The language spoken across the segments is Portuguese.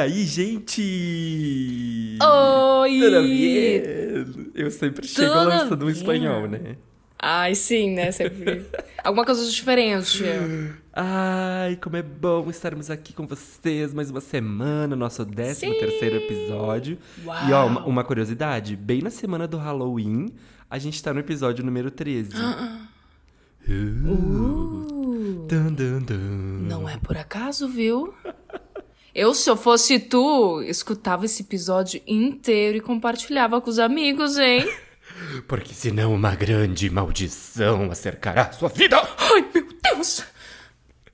aí, gente? Oi! Tudo bem? Eu sempre chego Tudo lançando um espanhol, né? Ai, sim, né? Sempre. Alguma coisa diferente. Ai, como é bom estarmos aqui com vocês mais uma semana, nosso 13 terceiro episódio. Uau. E ó, uma, uma curiosidade, bem na semana do Halloween, a gente tá no episódio número 13. Uh. Dun, dun, dun. Não é por acaso, viu? Eu, se eu fosse tu, escutava esse episódio inteiro e compartilhava com os amigos, hein? Porque senão uma grande maldição acercará sua vida. Ai, meu Deus!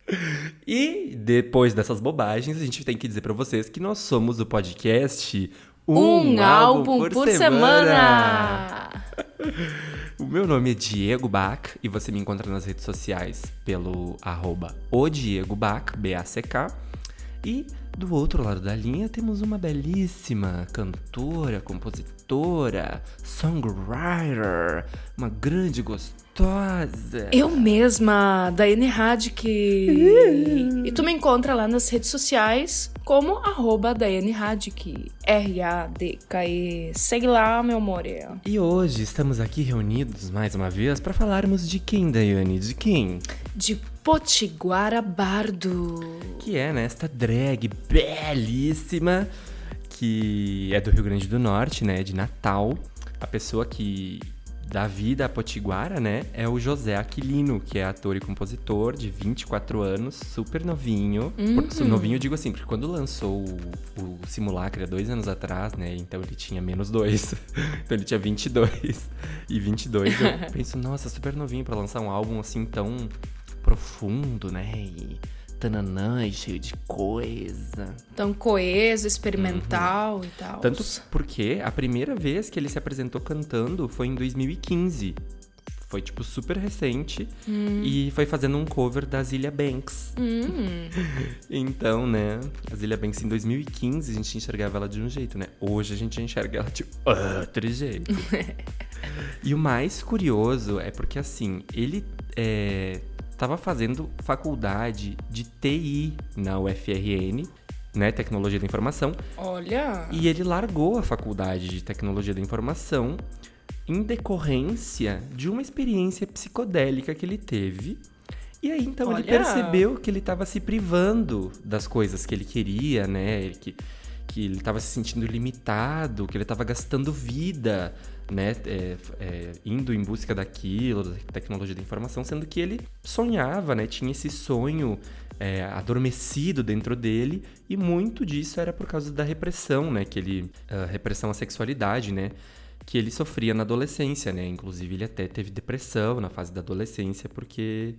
E depois dessas bobagens, a gente tem que dizer pra vocês que nós somos o podcast Um, álbum, por, semana. O meu nome é Diego Bach e você me encontra nas redes sociais pelo arroba o Diego Bach, B-A-C-K. E do outro lado da linha temos uma belíssima cantora, compositora, songwriter, uma grande gostosa. Eu mesma, Daiane Radic. e tu me encontra lá nas redes sociais como arroba Daiane Radic. R-A-D-K-E. Segue lá, meu amor. E hoje estamos aqui reunidos mais uma vez para falarmos de quem, Daiane? De quem? De Potiguara Bardo. Que é, né, esta drag belíssima que é do Rio Grande do Norte, né, de Natal. A pessoa que dá vida a Potiguara, né, é o José Aquilino, que é ator e compositor de 24 anos, super novinho. Por- novinho eu digo assim, porque quando lançou o, o Simulacra dois anos atrás, né, então ele tinha menos dois. então ele tinha 22. E 22 eu penso, nossa, super novinho pra lançar um álbum assim tão profundo, né, e tananã e cheio de coisa. Tão coeso, experimental e tal. Tanto porque a primeira vez que ele se apresentou cantando foi em 2015. Foi, tipo, super recente. E foi fazendo um cover da Zilia Banks. então, né, a Zilia Banks em 2015 a gente enxergava ela de um jeito, né? Hoje a gente enxerga ela de outro jeito. e o mais curioso é porque, assim, ele é, tava fazendo faculdade de TI na UFRN, né? Tecnologia da Informação. Olha. E ele largou a faculdade de tecnologia da informação em decorrência de uma experiência psicodélica que ele teve. E aí, então, ele Olha. percebeu que ele estava se privando das coisas que ele queria, né? Que, que ele estava se sentindo limitado, que ele estava gastando vida, né? É, é, indo em busca daquilo, da tecnologia da informação, sendo que ele sonhava, né? Tinha esse sonho é, adormecido dentro dele e muito disso era por causa da repressão, né? Que ele, a repressão à sexualidade, né? Que ele sofria na adolescência, né? Inclusive ele até teve depressão na fase da adolescência porque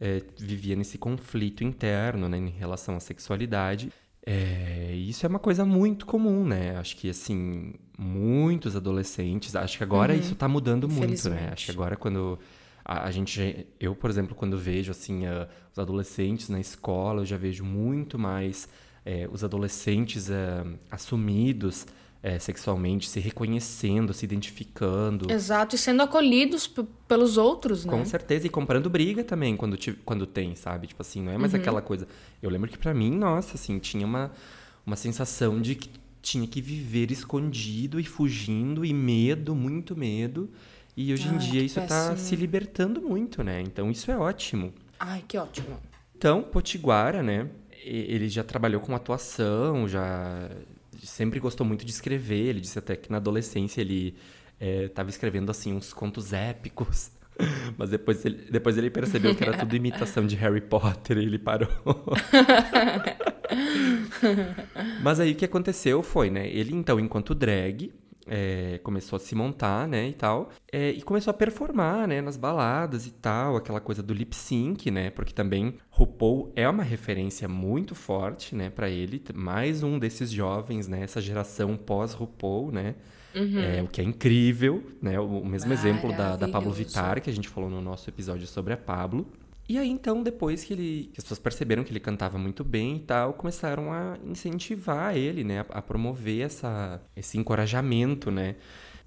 é, vivia nesse conflito interno, né? Em relação à sexualidade. É, isso é uma coisa muito comum, né? Acho que, assim, muitos adolescentes... Acho que agora isso tá mudando muito, né? Acho que agora quando... A, a gente eu, por exemplo, quando vejo, assim, ah, os adolescentes na escola, eu já vejo muito mais eh, os adolescentes ah, assumidos é, sexualmente, se reconhecendo, se identificando. Exato, e sendo acolhidos pelos outros, né? Com certeza, e comprando briga também quando, te, quando tem, sabe? Tipo assim, não é mais uhum. aquela coisa. Eu lembro que para mim, nossa, assim, tinha uma, uma sensação de que tinha que viver escondido e fugindo, e medo, muito medo. E hoje Ai, em dia isso está se libertando muito, né? Então isso é ótimo. Ai, que ótimo. Então, Potiguara, né? Ele já trabalhou com atuação, já sempre gostou muito de escrever. Ele disse até que na adolescência ele estava é, escrevendo assim uns contos épicos. Mas depois ele, depois ele percebeu que era tudo imitação de Harry Potter e ele parou. Mas aí o que aconteceu foi, né? Ele então, enquanto drag, é, começou a se montar, né, e tal, é, e começou a performar, né, nas baladas e tal, aquela coisa do lip sync, né, porque também RuPaul é uma referência muito forte, né, para ele, mais um desses jovens, né, essa geração pós RuPaul, né, uhum. é, o que é incrível, né, o, o mesmo exemplo da, da Pablo Vittar que a gente falou no nosso episódio sobre a Pablo, e aí, então, depois que ele. Que as pessoas perceberam que ele cantava muito bem e tal, começaram a incentivar ele, né? A, a promover essa, esse encorajamento, né?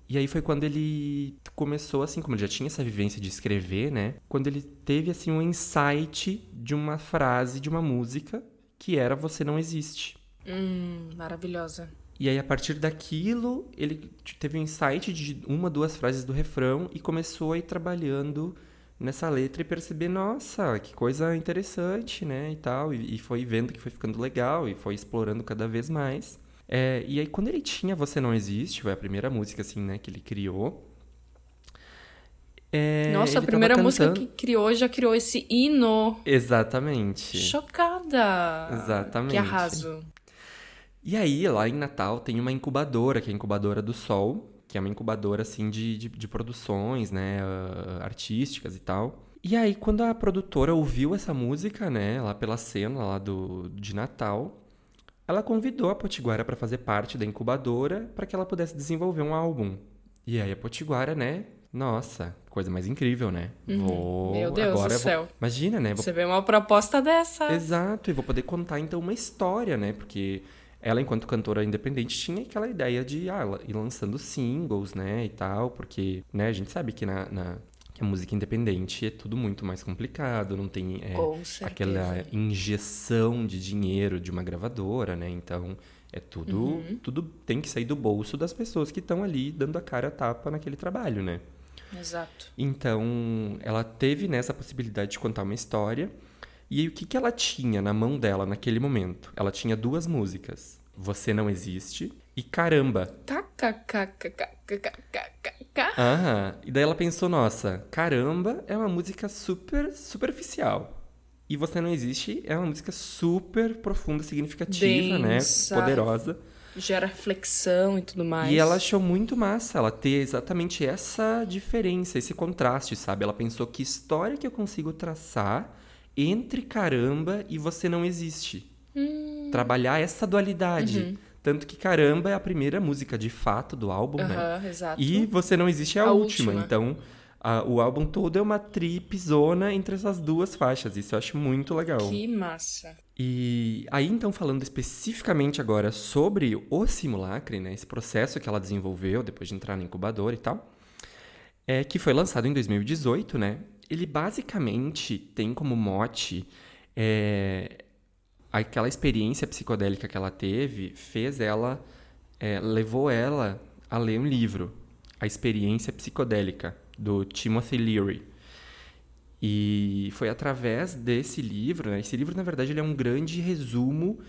E aí foi quando ele começou, assim, como ele já tinha essa vivência de escrever, né? Quando ele teve, assim, um insight de uma frase de uma música que era Você Não Existe. Hum, maravilhosa. E aí, a partir daquilo, ele teve um insight de uma, duas frases do refrão e começou a ir trabalhando nessa letra e perceber, nossa, que coisa interessante, né, e tal. E, e foi vendo que foi ficando legal e foi explorando cada vez mais. É, e aí, quando ele tinha Você Não Existe, foi a primeira música, assim, né, que ele criou. É, Nossa, a primeira cantando... música que criou já criou esse hino. Exatamente. Chocada. Exatamente. Que arraso. E aí, lá em Natal, tem uma incubadora, que é a Incubadora do Sol, que é uma incubadora assim de, de, de produções, né, uh, artísticas e tal. E aí, quando a produtora ouviu essa música, né, lá pela cena lá do, de Natal, ela convidou a Potiguara para fazer parte da incubadora para que ela pudesse desenvolver um álbum. E aí a Potiguara, né, nossa, coisa mais incrível, né? Uhum. Vou... Meu Deus Agora do céu. Vou... Imagina, né? Vou... Você vê uma proposta dessa. Exato, e vou poder contar então uma história, né? Porque ela, enquanto cantora independente, tinha aquela ideia de ah, ir lançando singles, né, e tal, porque, né, a gente sabe que na, na que a música independente é tudo muito mais complicado, não tem é, aquela injeção de dinheiro de uma gravadora, né? Então é tudo, uhum. tudo tem que sair do bolso das pessoas que estão ali dando a cara a tapa naquele trabalho, né? Exato. Então ela teve nessa possibilidade de contar uma história e aí, o que, que ela tinha na mão dela naquele momento? Ela tinha duas músicas: Você Não Existe e Caramba. Aham. E daí ela pensou: nossa, Caramba é uma música super superficial. E Você Não Existe é uma música super profunda, significativa, né? Densa. né? Poderosa. Gera reflexão e tudo mais. E ela achou muito massa ela ter exatamente essa diferença, esse contraste, sabe? Ela pensou que história que eu consigo traçar entre caramba e você não existe. Hum. Trabalhar essa dualidade. Uhum. Tanto que Caramba é a primeira música de fato do álbum, uhum, né? Exato. E Você Não Existe é a, a última. última. Então, a, o álbum todo é uma tripzona entre essas duas faixas. Isso eu acho muito legal. Que massa. E aí, então, falando especificamente agora sobre o simulacre, né? Esse processo que ela desenvolveu depois de entrar na incubadora e tal. É, que foi lançado em 2018, né? Ele basicamente tem como mote é, aquela experiência psicodélica que ela teve fez ela é, levou ela a ler um livro a experiência psicodélica do Timothy Leary e foi através desse livro né? esse livro na verdade ele é um grande resumo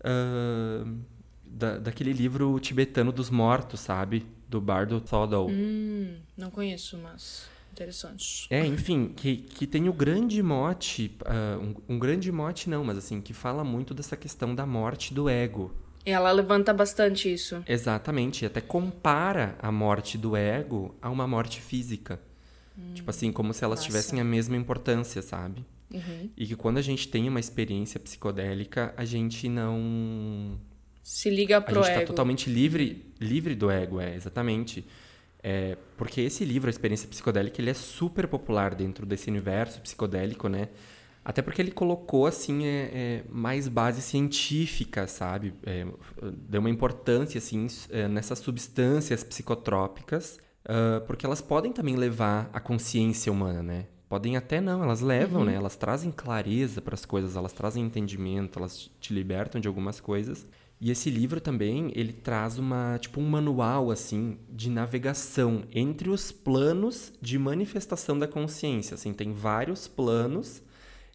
uh, da, daquele livro tibetano dos mortos sabe do Bardo Thodol hum, não conheço mas Interessante. É, enfim, que, que tem o grande mote, uh, um, um, grande mote não, mas assim, que fala muito dessa questão da morte do ego. Ela levanta bastante isso. Exatamente, e até compara a morte do ego a uma morte física. Hum, tipo assim, como se elas massa. tivessem a mesma importância, sabe? Uhum. E que quando a gente tem uma experiência psicodélica, a gente não... Se liga pro ego. A gente tá totalmente livre, livre do ego, é, exatamente. É, porque esse livro, A Experiência Psicodélica, ele é super popular dentro desse universo psicodélico, né? Até porque ele colocou, assim, é, é, mais base científica, sabe? É, deu uma importância, assim, é, nessas substâncias psicotrópicas, uh, porque elas podem também levar a consciência humana, né? Podem até não, elas levam, uhum. né? Elas trazem clareza para as coisas, elas trazem entendimento, elas te libertam de algumas coisas. E esse livro também, ele traz uma, tipo um manual assim de navegação entre os planos de manifestação da consciência, assim, tem vários planos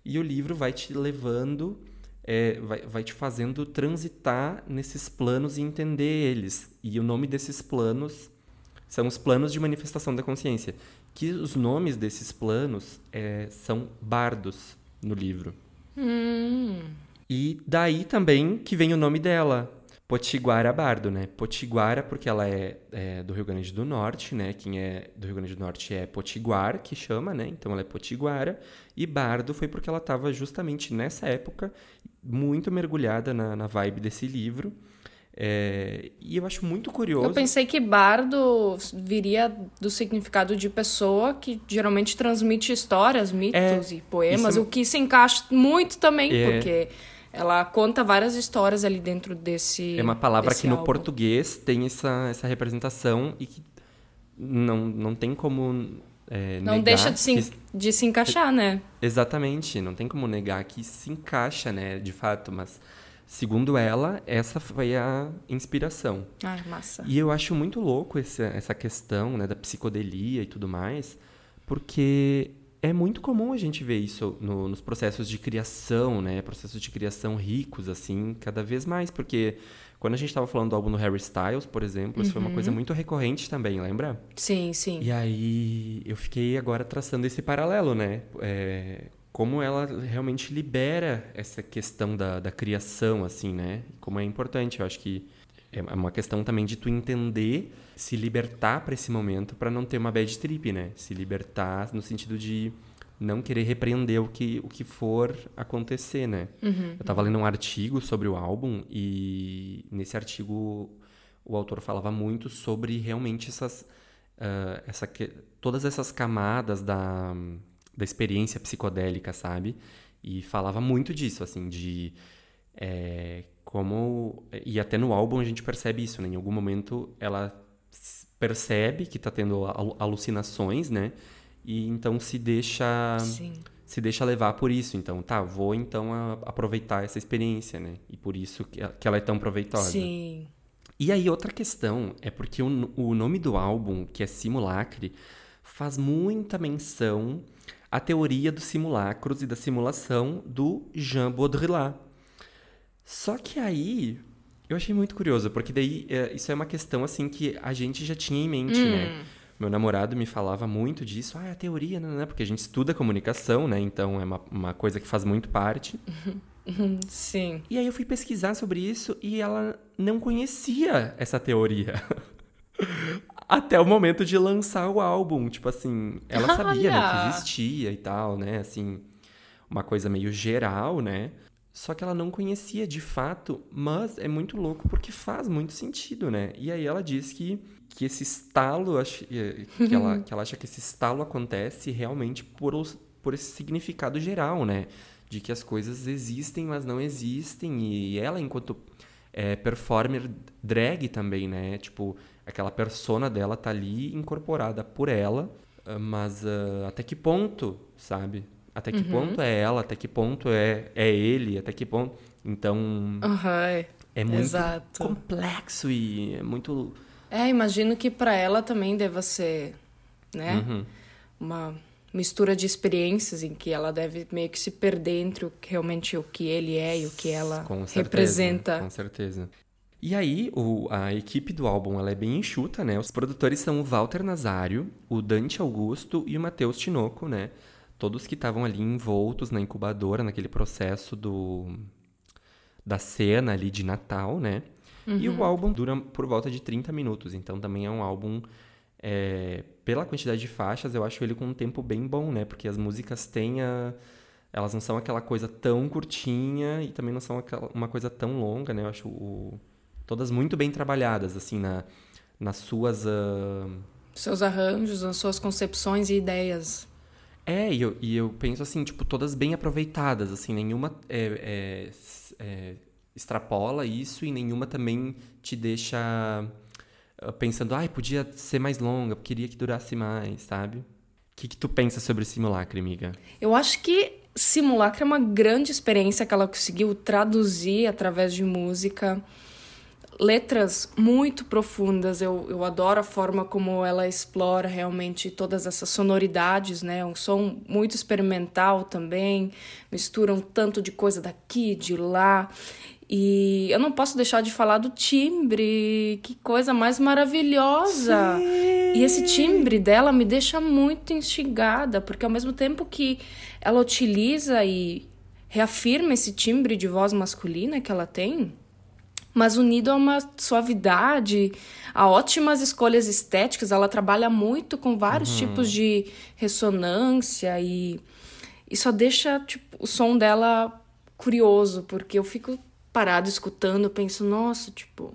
e o livro vai te levando, é, vai, vai te fazendo transitar nesses planos e entender eles. E o nome desses planos são os planos de manifestação da consciência, que os nomes desses planos é, são bardos no livro. Hum. E daí também que vem o nome dela, Potiguara Bardo, né? Potiguara porque ela é, é, do Rio Grande do Norte, né? Quem é do Rio Grande do Norte é Potiguar, que chama, né? Então ela é Potiguara. E Bardo foi porque ela estava justamente nessa época muito mergulhada na, na vibe desse livro. É, e eu acho muito curioso. Eu pensei que bardo viria do significado de pessoa que geralmente transmite histórias, mitos é, e poemas, é... o que se encaixa muito também, é... porque ela conta várias histórias ali dentro desse. É uma palavra que no português tem essa, essa representação e que não, não tem como. É, não deixa de se, que... de se encaixar, né? Exatamente, não tem como negar que se encaixa, né, de fato, mas segundo ela, essa foi a inspiração. Ai, massa. E eu acho muito louco essa, essa questão, né, da psicodelia e tudo mais, porque é muito comum a gente ver isso no, nos processos de criação, né? Processos de criação ricos, assim, cada vez mais. Porque quando a gente estava falando do álbum do Harry Styles, por exemplo, isso foi uma coisa uhum. muito recorrente também, lembra? Sim, sim. E aí eu fiquei agora traçando esse paralelo, né? É, como ela realmente libera essa questão da, da criação, assim, né? Como é importante. Eu acho que é uma questão também de tu entender se libertar para esse momento para não ter uma bad trip, né? Se libertar no sentido de não querer repreender o que, o que for acontecer, né? Uhum, eu estava lendo um artigo sobre o álbum e nesse artigo o autor falava muito sobre realmente essas uh, essa que, todas essas camadas da, da experiência psicodélica, sabe? E falava muito disso, assim, de é, como e até no álbum a gente percebe isso, né? Em algum momento ela percebe que está tendo alucinações, né? E então se deixa Sim. se deixa levar por isso. Então, tá, vou então a, aproveitar essa experiência, né? E por isso que, que ela é tão proveitosa. Sim. E aí outra questão é porque o, o nome do álbum, que é Simulacre, faz muita menção à teoria dos simulacros e da simulação do Jean Baudrillard. Só que aí eu achei muito curioso, porque daí é, isso é uma questão assim que a gente já tinha em mente, né? hum. né? Meu namorado me falava muito disso, ah, é a teoria, né, né? Porque a gente estuda comunicação, né? Então é uma, uma coisa que faz muito parte. Sim. E aí eu fui pesquisar sobre isso e ela não conhecia essa teoria. Até o momento de lançar o álbum. Tipo assim, ela sabia né, que existia e tal, né? Assim, uma coisa meio geral, né? Só que ela não conhecia de fato, mas é muito louco porque faz muito sentido, né? E aí ela diz que, que esse estalo, que ela, que ela acha que esse estalo acontece realmente por, os, por esse significado geral, né? De que as coisas existem, mas não existem. E ela, enquanto é, performer drag também, né? Tipo, aquela persona dela tá ali incorporada por ela, mas uh, até que ponto, sabe? Até que uhum. ponto é ela, até que ponto é, é ele, até que ponto. Então. Uhum. É muito Exato. complexo e é muito. É, imagino que para ela também deva ser, né? Uhum. Uma mistura de experiências em que ela deve meio que se perder entre o, realmente o que ele é e o que ela com certeza, representa. Com certeza. E aí, o, a equipe do álbum ela é bem enxuta, né? Os produtores são o Walter Nazário, o Dante Augusto e o Matheus Tinoco, né? Todos que estavam ali envoltos na incubadora, naquele processo do da cena ali de Natal, né? Uhum. E o uhum. álbum dura por volta de 30 minutos, então também é um álbum é, pela quantidade de faixas, eu acho ele com um tempo bem bom, né? Porque as músicas têm a, elas não são aquela coisa tão curtinha e também não são aquela, uma coisa tão longa, né? Eu acho o, todas muito bem trabalhadas, assim, na, nas suas... Uh... Seus arranjos, nas suas concepções e ideias. É, e eu, e eu penso assim, tipo, todas bem aproveitadas, assim, nenhuma é, é, é, extrapola isso e nenhuma também te deixa ah, pensando, ai, podia ser mais longa, queria que durasse mais, sabe? O que, que tu pensa sobre Simulacre, amiga? Eu acho que Simulacre é uma grande experiência que ela conseguiu traduzir através de música letras muito profundas. Eu, eu adoro a forma como ela explora realmente todas essas sonoridades, né? Um som muito experimental também, misturam tanto de coisa daqui, de lá. E eu não posso deixar de falar do timbre, que coisa mais maravilhosa! Sim. E esse timbre dela me deixa muito instigada, porque ao mesmo tempo que ela utiliza e reafirma esse timbre de voz masculina que ela tem, mas unido a uma suavidade, a ótimas escolhas estéticas. Ela trabalha muito com vários uhum. tipos de ressonância e, e só deixa tipo, o som dela curioso, porque eu fico parado escutando, penso, nossa, tipo,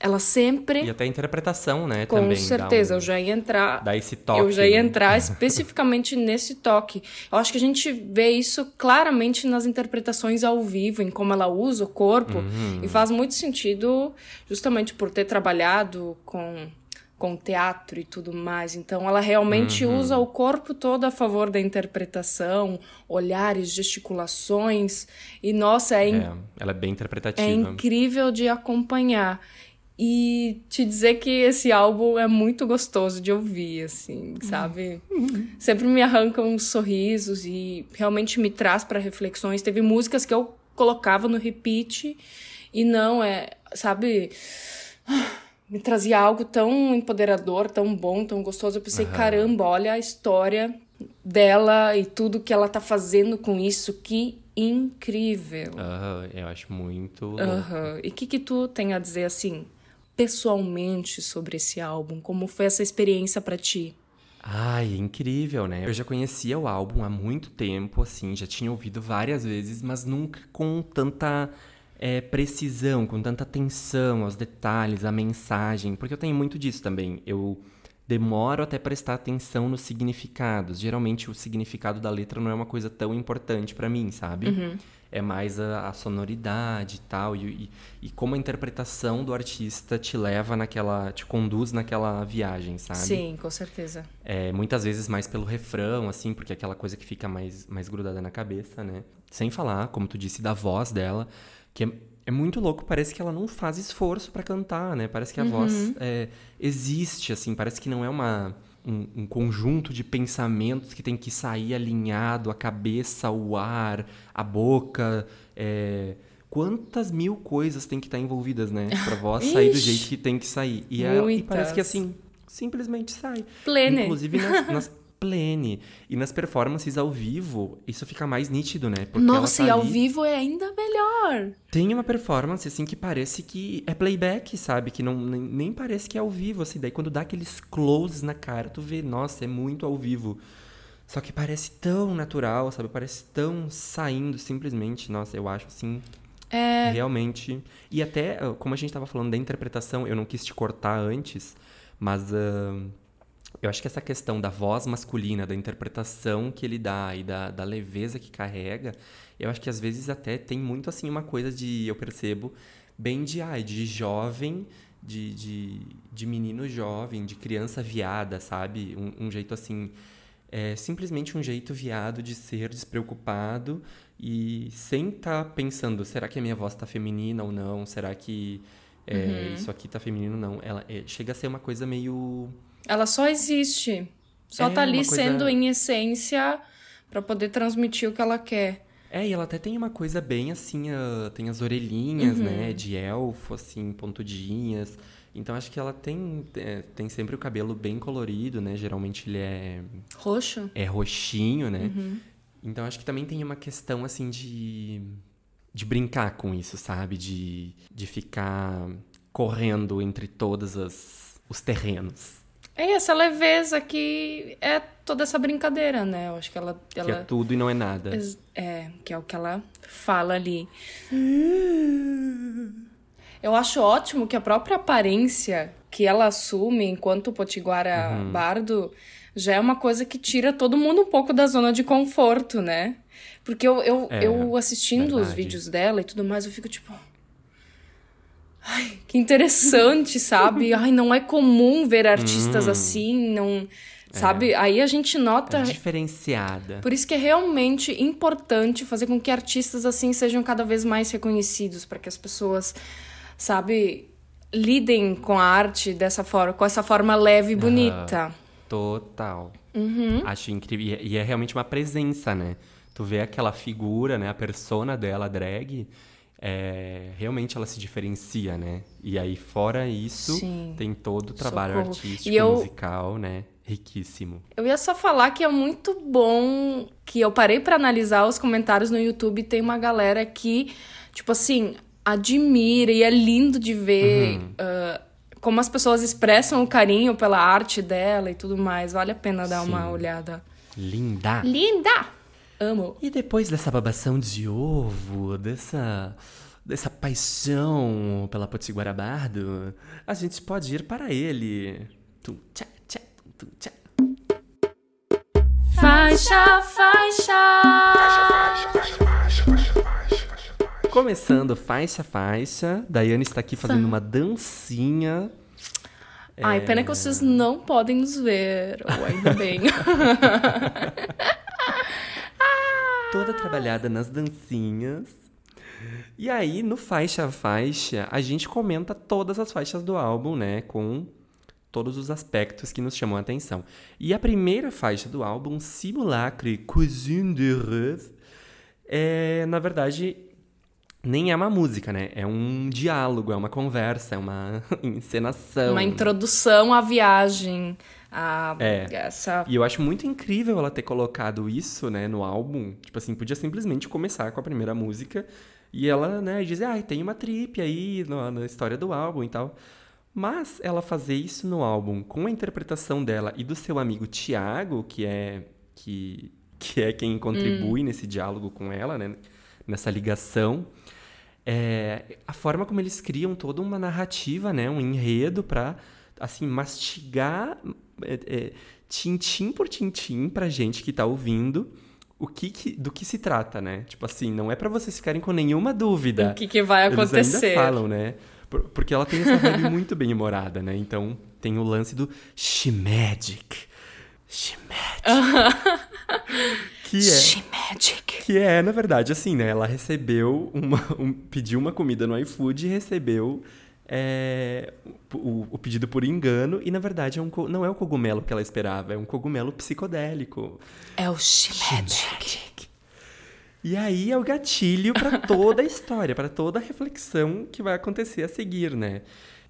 ela sempre. E até a interpretação, né? Com também certeza, um... eu já ia entrar. Dá esse toque. Eu já ia né? entrar especificamente nesse toque. Eu acho que a gente vê isso claramente nas interpretações ao vivo, em como ela usa o corpo. Uhum. E faz muito sentido, justamente por ter trabalhado com, com teatro e tudo mais. Então, ela realmente uhum. usa o corpo todo a favor da interpretação, olhares, gesticulações. E, nossa, é, in... é ela é bem interpretativa. É incrível de acompanhar e te dizer que esse álbum é muito gostoso de ouvir, assim, sabe? Sempre me arranca uns sorrisos e realmente me traz para reflexões. Teve músicas que eu colocava no repeat e não é, sabe? Me trazia algo tão empoderador, tão bom, tão gostoso. Eu pensei, uhum. caramba, olha a história dela e tudo que ela tá fazendo com isso, que incrível. Uhum, eu acho muito. Uhum. E o que, que tu tem a dizer assim? Pessoalmente sobre esse álbum? Como foi essa experiência para ti? Ai, incrível, né? Eu já conhecia o álbum há muito tempo, assim, já tinha ouvido várias vezes, mas nunca com tanta é, precisão, com tanta atenção aos detalhes, à mensagem, porque eu tenho muito disso também. Eu demoro até prestar atenção nos significados. Geralmente o significado da letra não é uma coisa tão importante para mim, sabe? Uhum é mais a, a sonoridade e tal, e, e, e, como a interpretação do artista te leva naquela, te conduz naquela viagem, sabe? Sim, com certeza. É, muitas vezes mais pelo refrão, assim, porque é aquela coisa que fica mais, mais grudada na cabeça, né? Sem falar, como tu disse, da voz dela, que é, é muito louco, parece que ela não faz esforço para cantar, né? Parece que a uhum. voz é, existe, assim, parece que não é uma um, um, conjunto de pensamentos que tem que sair alinhado, a cabeça, o ar, a boca. É... Quantas mil coisas tem que estar envolvidas, né? Pra voz sair do jeito que tem que sair. E, é, e parece que assim, simplesmente sai. Plene. Inclusive nas, nas plene. E nas performances ao vivo, isso fica mais nítido, né? Porque Nossa, tá e ao ali... vivo é ainda melhor. Tem uma performance, assim, que parece que é playback, sabe? Que não, nem, nem parece que é ao vivo, assim. Daí quando dá aqueles closes na cara, tu vê, nossa, é muito ao vivo. Só que parece tão natural, sabe? Parece tão saindo simplesmente. Nossa, eu acho assim. É... Realmente. E até, como a gente tava falando da interpretação, eu não quis te cortar antes, mas. Uh eu acho que essa questão da voz masculina, da interpretação que ele dá e da, da leveza que carrega, eu acho que às vezes até tem muito assim uma coisa de, eu percebo, bem de, ai, de jovem, de, de, de menino jovem, de criança viada, sabe? Um, um jeito assim, é simplesmente um jeito viado de ser despreocupado e sem estar tá pensando, será que a minha voz está feminina ou não? Será que é, uhum. isso aqui está feminino ou não? Ela é, chega a ser uma coisa meio ela só existe. Só é tá ali coisa... sendo em essência para poder transmitir o que ela quer. É, e ela até tem uma coisa bem assim, uh, tem as orelhinhas, uhum. né, de elfo, assim, pontudinhas. Então acho que ela tem, é, tem sempre o cabelo bem colorido, né? Geralmente ele é. Roxo? É roxinho, né? Uhum. Então acho que também tem uma questão assim de. de brincar com isso, sabe? De, de ficar correndo entre todos as, os terrenos. É essa leveza que é toda essa brincadeira, né? Eu acho que ela. ela que é tudo e não é nada. É, que é o que ela fala ali. Eu acho ótimo que a própria aparência que ela assume enquanto Potiguara uhum. Bardo já é uma coisa que tira todo mundo um pouco da zona de conforto, né? Porque eu, eu, é, eu assistindo verdade. os vídeos dela e tudo mais, eu fico tipo. Ai, que interessante, sabe? Ai, não é comum ver artistas hum. assim, não. Sabe? É. Aí a gente nota. É diferenciada. Por isso que é realmente importante fazer com que artistas assim sejam cada vez mais reconhecidos, para que as pessoas, sabe, lidem com a arte dessa forma, com essa forma leve e bonita. Uhum. Total. Uhum. Acho incrível. E é realmente uma presença, né? Tu vê aquela figura, né? A persona dela, drag. É, realmente ela se diferencia, né? E aí, fora isso, Sim. tem todo o trabalho Socorro. artístico, eu... musical, né? riquíssimo. Eu ia só falar que é muito bom que eu parei para analisar os comentários no YouTube tem uma galera que, tipo assim, admira e é lindo de ver uhum. uh, como as pessoas expressam o carinho pela arte dela e tudo mais. Vale a pena dar Sim. uma olhada. Linda! Linda! Amo. E depois dessa babação de ovo, dessa dessa paixão pela Potiguara Bardo, a gente pode ir para ele. Tum, tchá, tchá, tum, tchá. Faixa, faixa. Faixa, faixa, faixa, faixa, faixa, faixa. Começando faixa faixa, Daiane está aqui fazendo uma dancinha. Ai, é... pena que vocês não podem nos ver. Ou ainda bem. Toda trabalhada nas dancinhas. E aí, no faixa faixa, a gente comenta todas as faixas do álbum, né? Com todos os aspectos que nos chamam a atenção. E a primeira faixa do álbum, Simulacre Cuisine de Rêve, é, na verdade, nem é uma música, né? É um diálogo, é uma conversa, é uma encenação. Uma introdução à viagem. A, é. Essa... E eu acho muito incrível ela ter colocado isso, né, no álbum. Tipo assim, podia simplesmente começar com a primeira música e ela, né, dizer, ah, tem uma trip aí na, na história do álbum e tal. Mas ela fazer isso no álbum com a interpretação dela e do seu amigo Tiago, que é que, que é quem contribui hum. nesse diálogo com ela, né? Nessa ligação é, a forma como eles criam toda uma narrativa, né, um enredo para assim mastigar é, é, tintim por tintim para gente que está ouvindo o que, que, do que se trata, né? Tipo assim, não é para vocês ficarem com nenhuma dúvida. O que, que vai acontecer? Eles ainda falam, né? Porque ela tem essa vibe muito bem humorada, né? Então tem o lance do She Magic. She Magic. que é She Magic. Que é, na verdade, assim, né? Ela recebeu uma. Um, pediu uma comida no iFood e recebeu é, o, o, pedido por engano. E, na verdade, é um, não é o cogumelo que ela esperava, é um cogumelo psicodélico. É o She Magic. E aí é o gatilho para toda a história, para toda a reflexão que vai acontecer a seguir, né?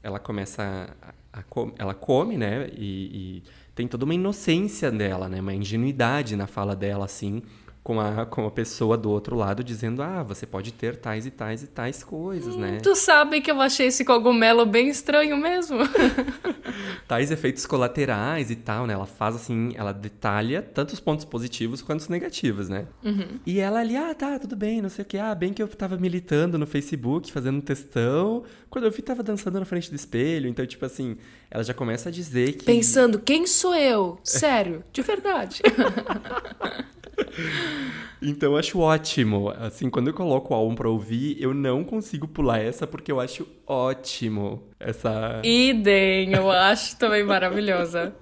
Ela começa a, a ela come, né? E, e, tem toda uma inocência dela, né? Uma ingenuidade na fala dela, assim com a, com a pessoa do outro lado dizendo: ah, você pode ter tais e tais e tais coisas, hum, né? Tu sabe que eu achei esse cogumelo bem estranho mesmo. tais efeitos colaterais e tal, né? Ela faz assim, ela detalha tanto os pontos positivos quanto os negativos, né? Uhum. E ela ali, ah, tá, tudo bem, não sei o que. Ah, bem que eu tava militando no Facebook, fazendo um textão. Quando eu vi, tava dançando na frente do espelho. Então, tipo assim, ela já começa a dizer que. Pensando, quem sou eu? Sério, de verdade. Então eu acho ótimo. Assim, quando eu coloco o álbum pra ouvir, eu não consigo pular essa porque eu acho ótimo essa. Idem, eu acho também maravilhosa.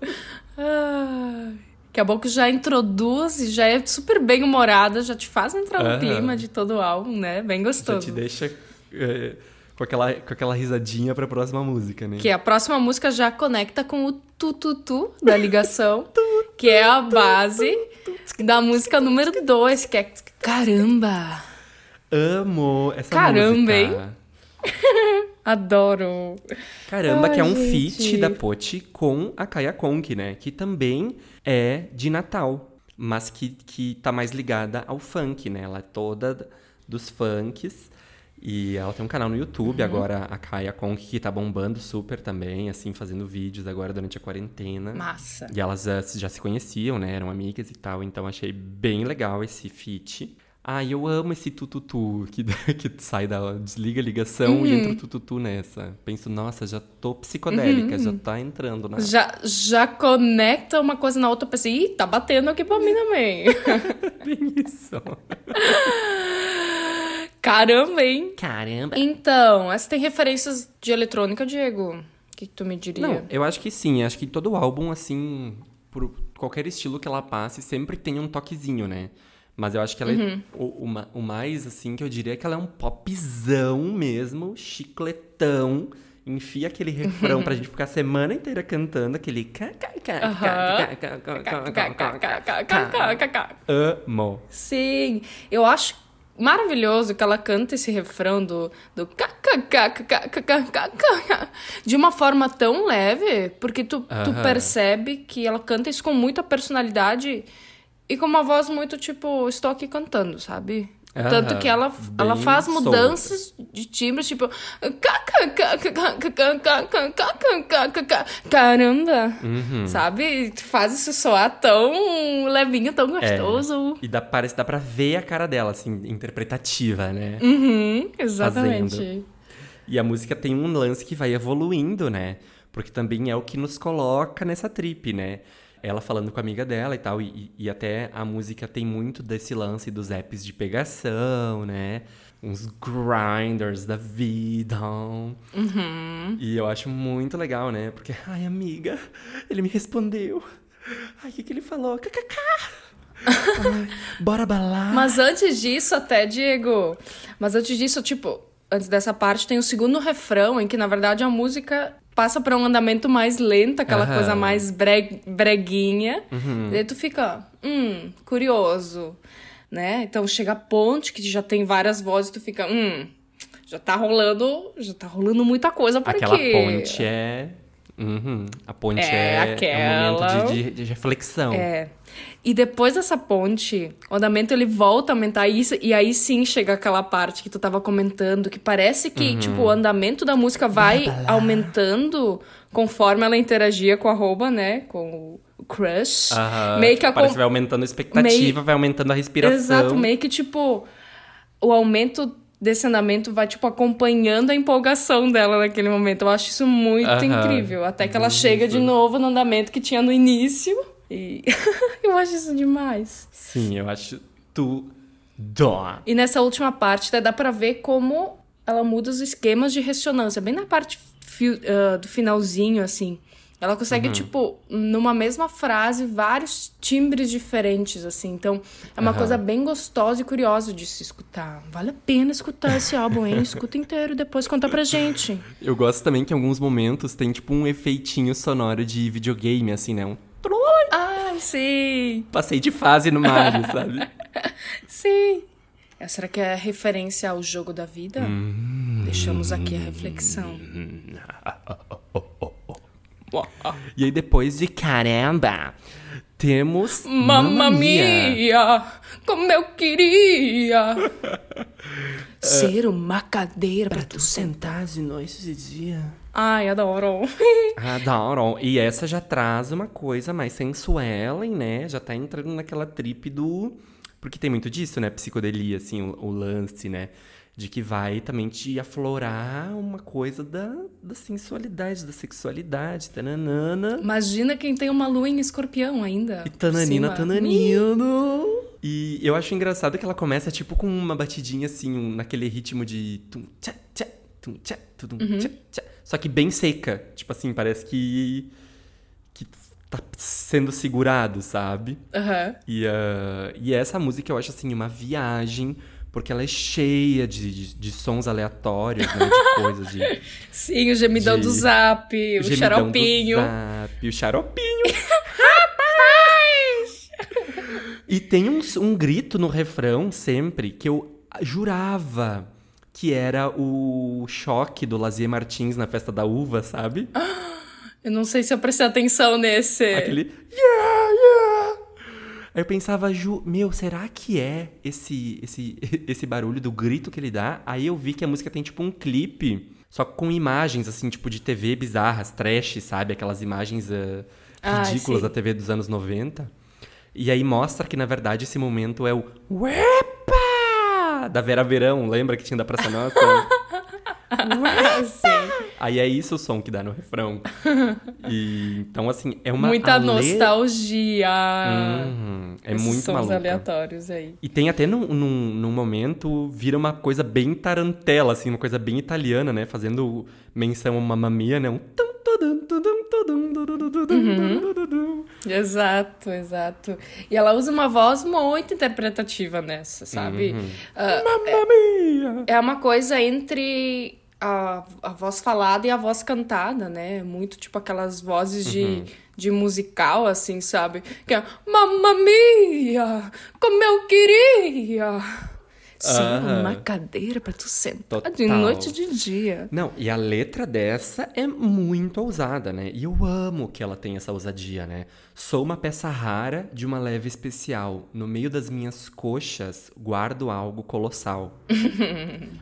Ah, que a boca já introduz e já é super bem humorada, já te faz entrar no clima de todo o álbum, né? Bem gostoso. Já te deixa. É com aquela, com aquela risadinha pra próxima música, né? Que a próxima música já conecta com o tu-tu-tu da ligação, que é a base da música número 2, que é Caramba! Amo essa Caramba, música. Caramba, hein? Adoro. Caramba, Ai, que é um feat da Poti com a Kaya Conk, né? Que também é de Natal, mas que, que tá mais ligada ao funk, né? Ela é toda dos funks. E ela tem um canal no YouTube uhum. agora, a Kaya Kong, que tá bombando super também, assim, fazendo vídeos agora durante a quarentena. Massa. E elas já, já se conheciam, né? Eram amigas e tal, então achei bem legal esse feat. Ah, eu amo esse tututu que, que sai da. desliga a ligação uhum. e entra o tututu nessa. Penso, nossa, já tô psicodélica, uhum. já tá entrando na. Já, já conecta uma coisa na outra, pensei, ih, tá batendo aqui pra mim também. Bem isso. Caramba, hein? Caramba. Então, essa tem referências de eletrônica, Diego? O que, que tu me diria? Não, eu acho que sim. Acho que todo álbum, assim, por qualquer estilo que ela passe, sempre tem um toquezinho, né? Mas eu acho que ela é uhum. é o, o, o, mais, assim, que eu diria é que ela é um popzão mesmo, chicletão. Enfia aquele refrão pra gente ficar a semana inteira cantando aquele. Amo. Sim, eu acho maravilhoso que ela canta esse refrão do, do de uma forma tão leve, porque tu, tu percebe que ela canta isso com muita personalidade e com uma voz muito tipo, estou aqui cantando, sabe? Ah, Tanto que ela, ela faz mudanças solta. de timbres, tipo. Caramba! Uhum. Sabe? Faz isso soar tão levinho, tão gostoso. É. E dá, parece dá pra ver a cara dela, assim, interpretativa, né? Uhum, exatamente. Fazendo. E a música tem um lance que vai evoluindo, né? Porque também é o que nos coloca nessa trip, né? Ela falando com a amiga dela e tal. E, e, até a música tem muito desse lance dos apps de pegação, né? Uns grinders da vida. Uhum. E eu acho muito legal, né? Porque, ai, amiga, ele me respondeu. Ai, o que, que ele falou? KKK! Ai, bora balar. Mas antes disso, até, Diego. Mas antes disso, tipo, antes dessa parte, tem o segundo refrão, em que, na verdade, a música passa para um andamento mais lento, aquela uhum. coisa mais breg, breguinha. Uhum. E aí tu fica, hum, curioso, né? Então chega a ponte, que já tem várias vozes, tu fica, hum, já tá rolando, já tá rolando muita coisa por Aquela aqui. ponte é... Uhum. A ponte é, é, aquela... é um momento de, de, de reflexão. É. E depois dessa ponte, o andamento ele volta a aumentar isso, e aí sim chega aquela parte que tu tava comentando, que parece que, uhum. tipo, o andamento da música vai aumentando conforme ela interagia com a arroba, né? Com o crush. Uhum. Meio que a Parece que vai aumentando a expectativa, meio... vai aumentando a respiração. Exato, meio que, tipo, o aumento desse andamento vai, tipo, acompanhando a empolgação dela naquele momento. Eu acho isso muito uhum. incrível. Até que ela chega de novo no andamento que tinha no início. E eu acho isso demais. Sim, eu acho tudo. E nessa última parte, até dá pra ver como ela muda os esquemas de ressonância. Bem na parte uh, do finalzinho, assim. Ela consegue, uhum. tipo, numa mesma frase, vários timbres diferentes, assim. Então, é uma uhum. coisa bem gostosa e curiosa de se escutar. Vale a pena escutar esse álbum, hein? Escuta inteiro e depois conta pra gente. Eu gosto também que em alguns momentos tem, tipo, um efeitinho sonoro de videogame, assim, né? Um Ai, sim. Passei de fase no Mario, sabe? sim. Será que é referência ao jogo da vida? Hum, Deixamos aqui a reflexão. e aí, depois de caramba, temos. Mamma mia! Como eu queria! Ser uma cadeira pra, tu sentar de noite e dia. Ai, adoro. adoro. E essa já traz uma coisa mais sensuela, né? Já tá entrando naquela trip do. Porque tem muito disso, né? Psicodelia, assim, o, o lance, né? De que vai também te aflorar uma coisa da, da sensualidade, da sexualidade. Tananana. Imagina quem tem uma lua em escorpião ainda. E tananina, tananino. E eu acho engraçado que ela começa, tipo, com uma batidinha, assim, naquele ritmo de... Tum, tchá, tchá, tum, tchá, uhum. tchá, tchá. Só que bem seca. Tipo assim, parece que. que tá sendo segurado, sabe? Uhum. E, uh, e essa música eu acho assim, uma viagem. Porque ela é cheia de, de, de sons aleatórios, né? De coisas de. Sim, o gemidão de, do zap, o, o xaropinho. Do zap, o xaropinho. Rapaz! e tem um, um grito no refrão sempre que eu jurava que era o choque do Lazier Martins na festa da uva, sabe? Eu não sei se eu prestei atenção nesse. Aquele yeah, yeah. Aí eu pensava, Ju, meu, será que é esse, esse, esse barulho do grito que ele dá? Aí eu vi que a música tem tipo um clipe, só com imagens, assim, tipo de TV bizarras, trash, sabe? Aquelas imagens uh, ridículas ah, da TV dos anos 90. E aí mostra que, na verdade, esse momento é o Uepa! da Vera Verão, lembra que tinha da Praça Nossa? Aí é isso o som que dá no refrão. E, então, assim, é uma. Muita ale- nostalgia. Uhum, é Esses muito sons maluca. aleatórios aí. E tem até num, num, num momento, vira uma coisa bem tarantela, assim, uma coisa bem italiana, né? Fazendo menção a Mamma Mia, né? Um... tum, Uhum. Exato, exato. E ela usa uma voz muito interpretativa nessa, sabe? Ah, Mamma Mia! é uma coisa entre a, a voz falada e a voz cantada, né? Muito tipo aquelas vozes de, Uhum. de musical, assim, sabe? Que é Mamma mia, como eu queria! Sim, uma cadeira pra tu sentar de Total. noite e de dia. Não, e a letra dessa é muito ousada, né? E eu amo que ela tem essa ousadia, né? Sou uma peça rara de uma leve especial. No meio das minhas coxas, guardo algo colossal.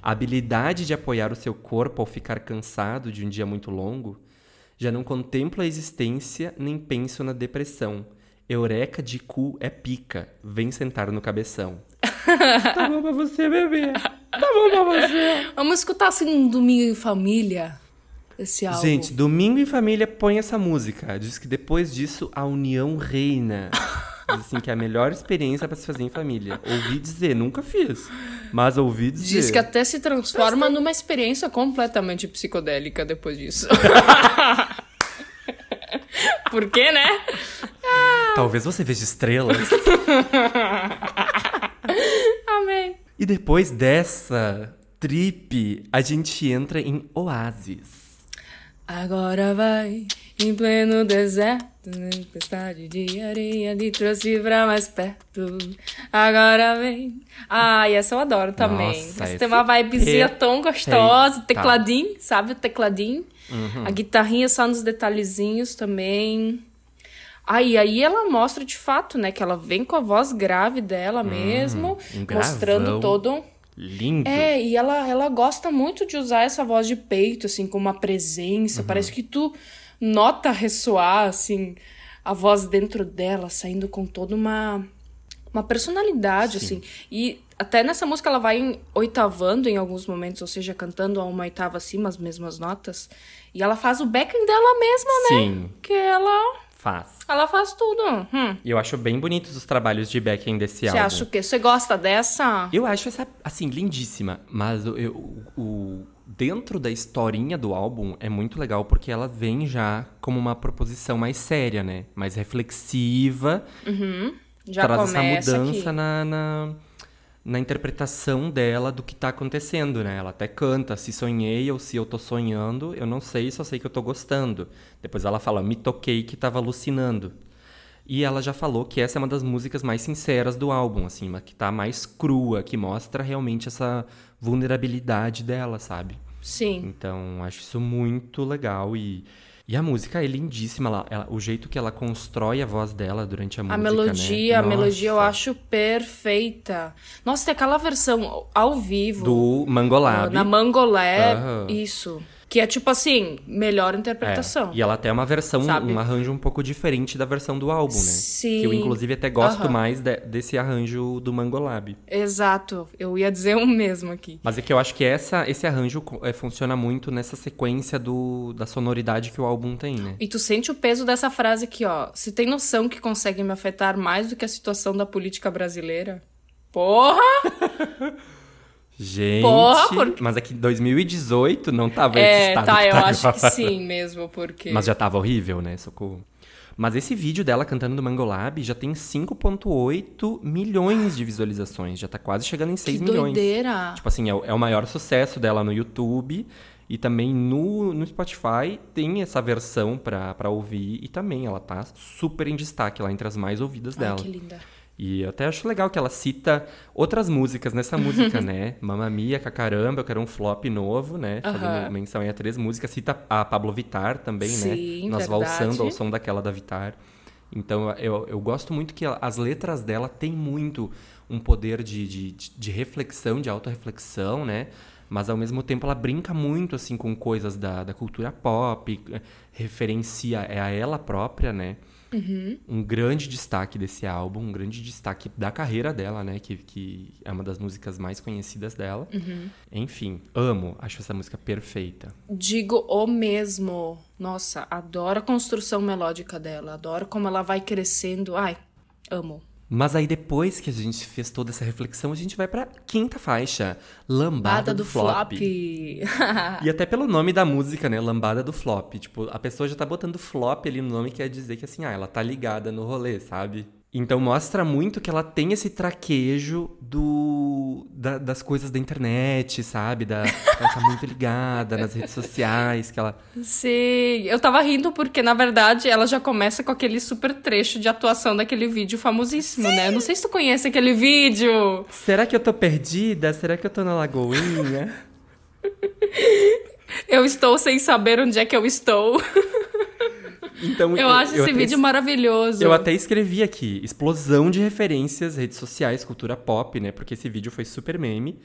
a habilidade de apoiar o seu corpo ao ficar cansado de um dia muito longo. Já não contemplo a existência, nem penso na depressão. Eureka de cu é pica. Vem sentar no cabeção. Tá bom pra você, bebê. Tá bom pra você. Vamos escutar assim um domingo em família. Esse álbum. Gente, Domingo em Família põe essa música. Diz que depois disso a união reina. Diz assim que é a melhor experiência pra se fazer em família. Ouvi dizer, nunca fiz. Mas ouvi dizer. Diz que até se transforma numa experiência completamente psicodélica depois disso. Por quê, né? Talvez você veja estrelas. Amém. e depois dessa trip, a gente entra em Oasis. Agora vai em pleno deserto, tempestade de areia lhe trouxe pra mais perto. Agora vem. Ai, essa eu adoro também. Nossa, essa tem uma vibezinha é tão gostosa, tecladinho, sabe o tecladinho? Uhum. A guitarrinha só nos detalhezinhos também. Aí, aí ela mostra de fato, né, que ela vem com a voz grave dela mesmo, um mostrando todo Lindo. é, e ela, ela gosta muito de usar essa voz de peito, assim, com uma presença. Uhum. Parece que tu nota ressoar, assim, a voz dentro dela, saindo com toda uma, uma personalidade, assim. E até nessa música ela vai oitavando em alguns momentos, ou seja, cantando a uma oitava acima, as mesmas notas. E ela faz o backing dela mesma, né? Sim, Que ela, faz. ela faz tudo. Hum. E eu acho bem bonitos os trabalhos de backing desse Você álbum. acha o quê? Você gosta dessa? Eu acho essa, assim, lindíssima. Mas eu, o, dentro da historinha do álbum é muito legal porque ela vem já como uma proposição mais séria, né? Mais reflexiva. Já traz essa mudança aqui. na, na, na interpretação dela do que tá acontecendo, né? Ela até canta se sonhei ou se eu tô sonhando, eu não sei, só sei que eu tô gostando. Depois ela fala, me toquei que tava alucinando. E ela já falou que essa é uma das músicas mais sinceras do álbum, assim, uma que tá mais crua, que mostra realmente essa vulnerabilidade dela, sabe? Sim. Então, acho isso muito legal e, e a música é lindíssima. Ela, ela- o jeito que ela constrói a voz dela durante a, A música, melodia, né? a melodia eu Nossa. acho perfeita. Nossa, tem aquela versão ao vivo. Do Mangolab. Na Mangolab, Aham. isso. Que é tipo assim, melhor interpretação. É, E ela tem uma versão, Sabe? um arranjo um pouco diferente da versão do álbum, né? Sim. Que eu, inclusive, até gosto Aham. mais de- desse arranjo do Mangolab. Exato. Eu ia dizer o mesmo aqui. Mas é que eu acho que essa, esse arranjo é, funciona muito nessa sequência do, da sonoridade que o álbum tem, né? E tu sente o peso dessa frase aqui, ó. Se tem noção que consegue me afetar mais do que a situação da política brasileira? Porra! Gente, Porra, porque- mas é que 2018 não tava esse É, estado tá, que eu tá acho que agora. sim mesmo, porque. Mas já tava horrível, né? Socorro. Mas esse vídeo dela cantando no Mangolab já tem 5.8 milhões de visualizações. Já tá quase chegando em 6 que milhões. doideira! Tipo assim, é o, é o maior sucesso dela no YouTube. E também no, no Spotify tem essa versão pra, pra ouvir. E também ela tá super em destaque lá entre as mais ouvidas Ai, dela. que linda. E eu até acho legal que ela cita outras músicas nessa música, né? Mamma Mia, Cacaramba, eu quero um flop novo, né? Fazendo Aham. menção aí a três músicas. Cita a Pablo Vittar também, Sim, né? Nós verdade. valsando ao som daquela da Vittar. Então eu, eu gosto muito que as letras dela têm muito um poder de, de, de reflexão, de autorreflexão, né? mas ao mesmo tempo ela brinca muito assim com coisas da, da cultura pop, referencia é a ela própria, né? Uhum. Um grande destaque desse álbum, um grande destaque da carreira dela, né? Que, que é uma das músicas mais conhecidas dela. Uhum. Enfim, amo, acho essa música perfeita. Digo o mesmo. Nossa, adoro a construção melódica dela, adoro como ela vai crescendo. Ai, amo. Mas aí depois que a gente fez toda essa reflexão, a gente vai pra quinta faixa, Lambada do, do, Flop. flop. e até pelo nome da música, né, Lambada do Flop. Tipo, a pessoa já tá botando flop ali no nome, quer dizer que assim, ah, ela tá ligada no rolê, sabe? Então mostra muito que ela tem esse traquejo do da, das coisas da internet, sabe? Da, ela tá muito ligada nas redes sociais, que ela... Sim, eu tava rindo porque, na verdade, ela já começa com aquele super trecho de atuação daquele vídeo famosíssimo, Sim. né? não sei se tu conhece aquele vídeo. Será que eu tô perdida? Será que eu tô na lagoinha? eu estou sem saber onde é que eu estou. Então, eu acho eu esse vídeo maravilhoso. Eu até escrevi aqui, explosão de referências, redes sociais, cultura pop, né? Porque esse vídeo foi super meme.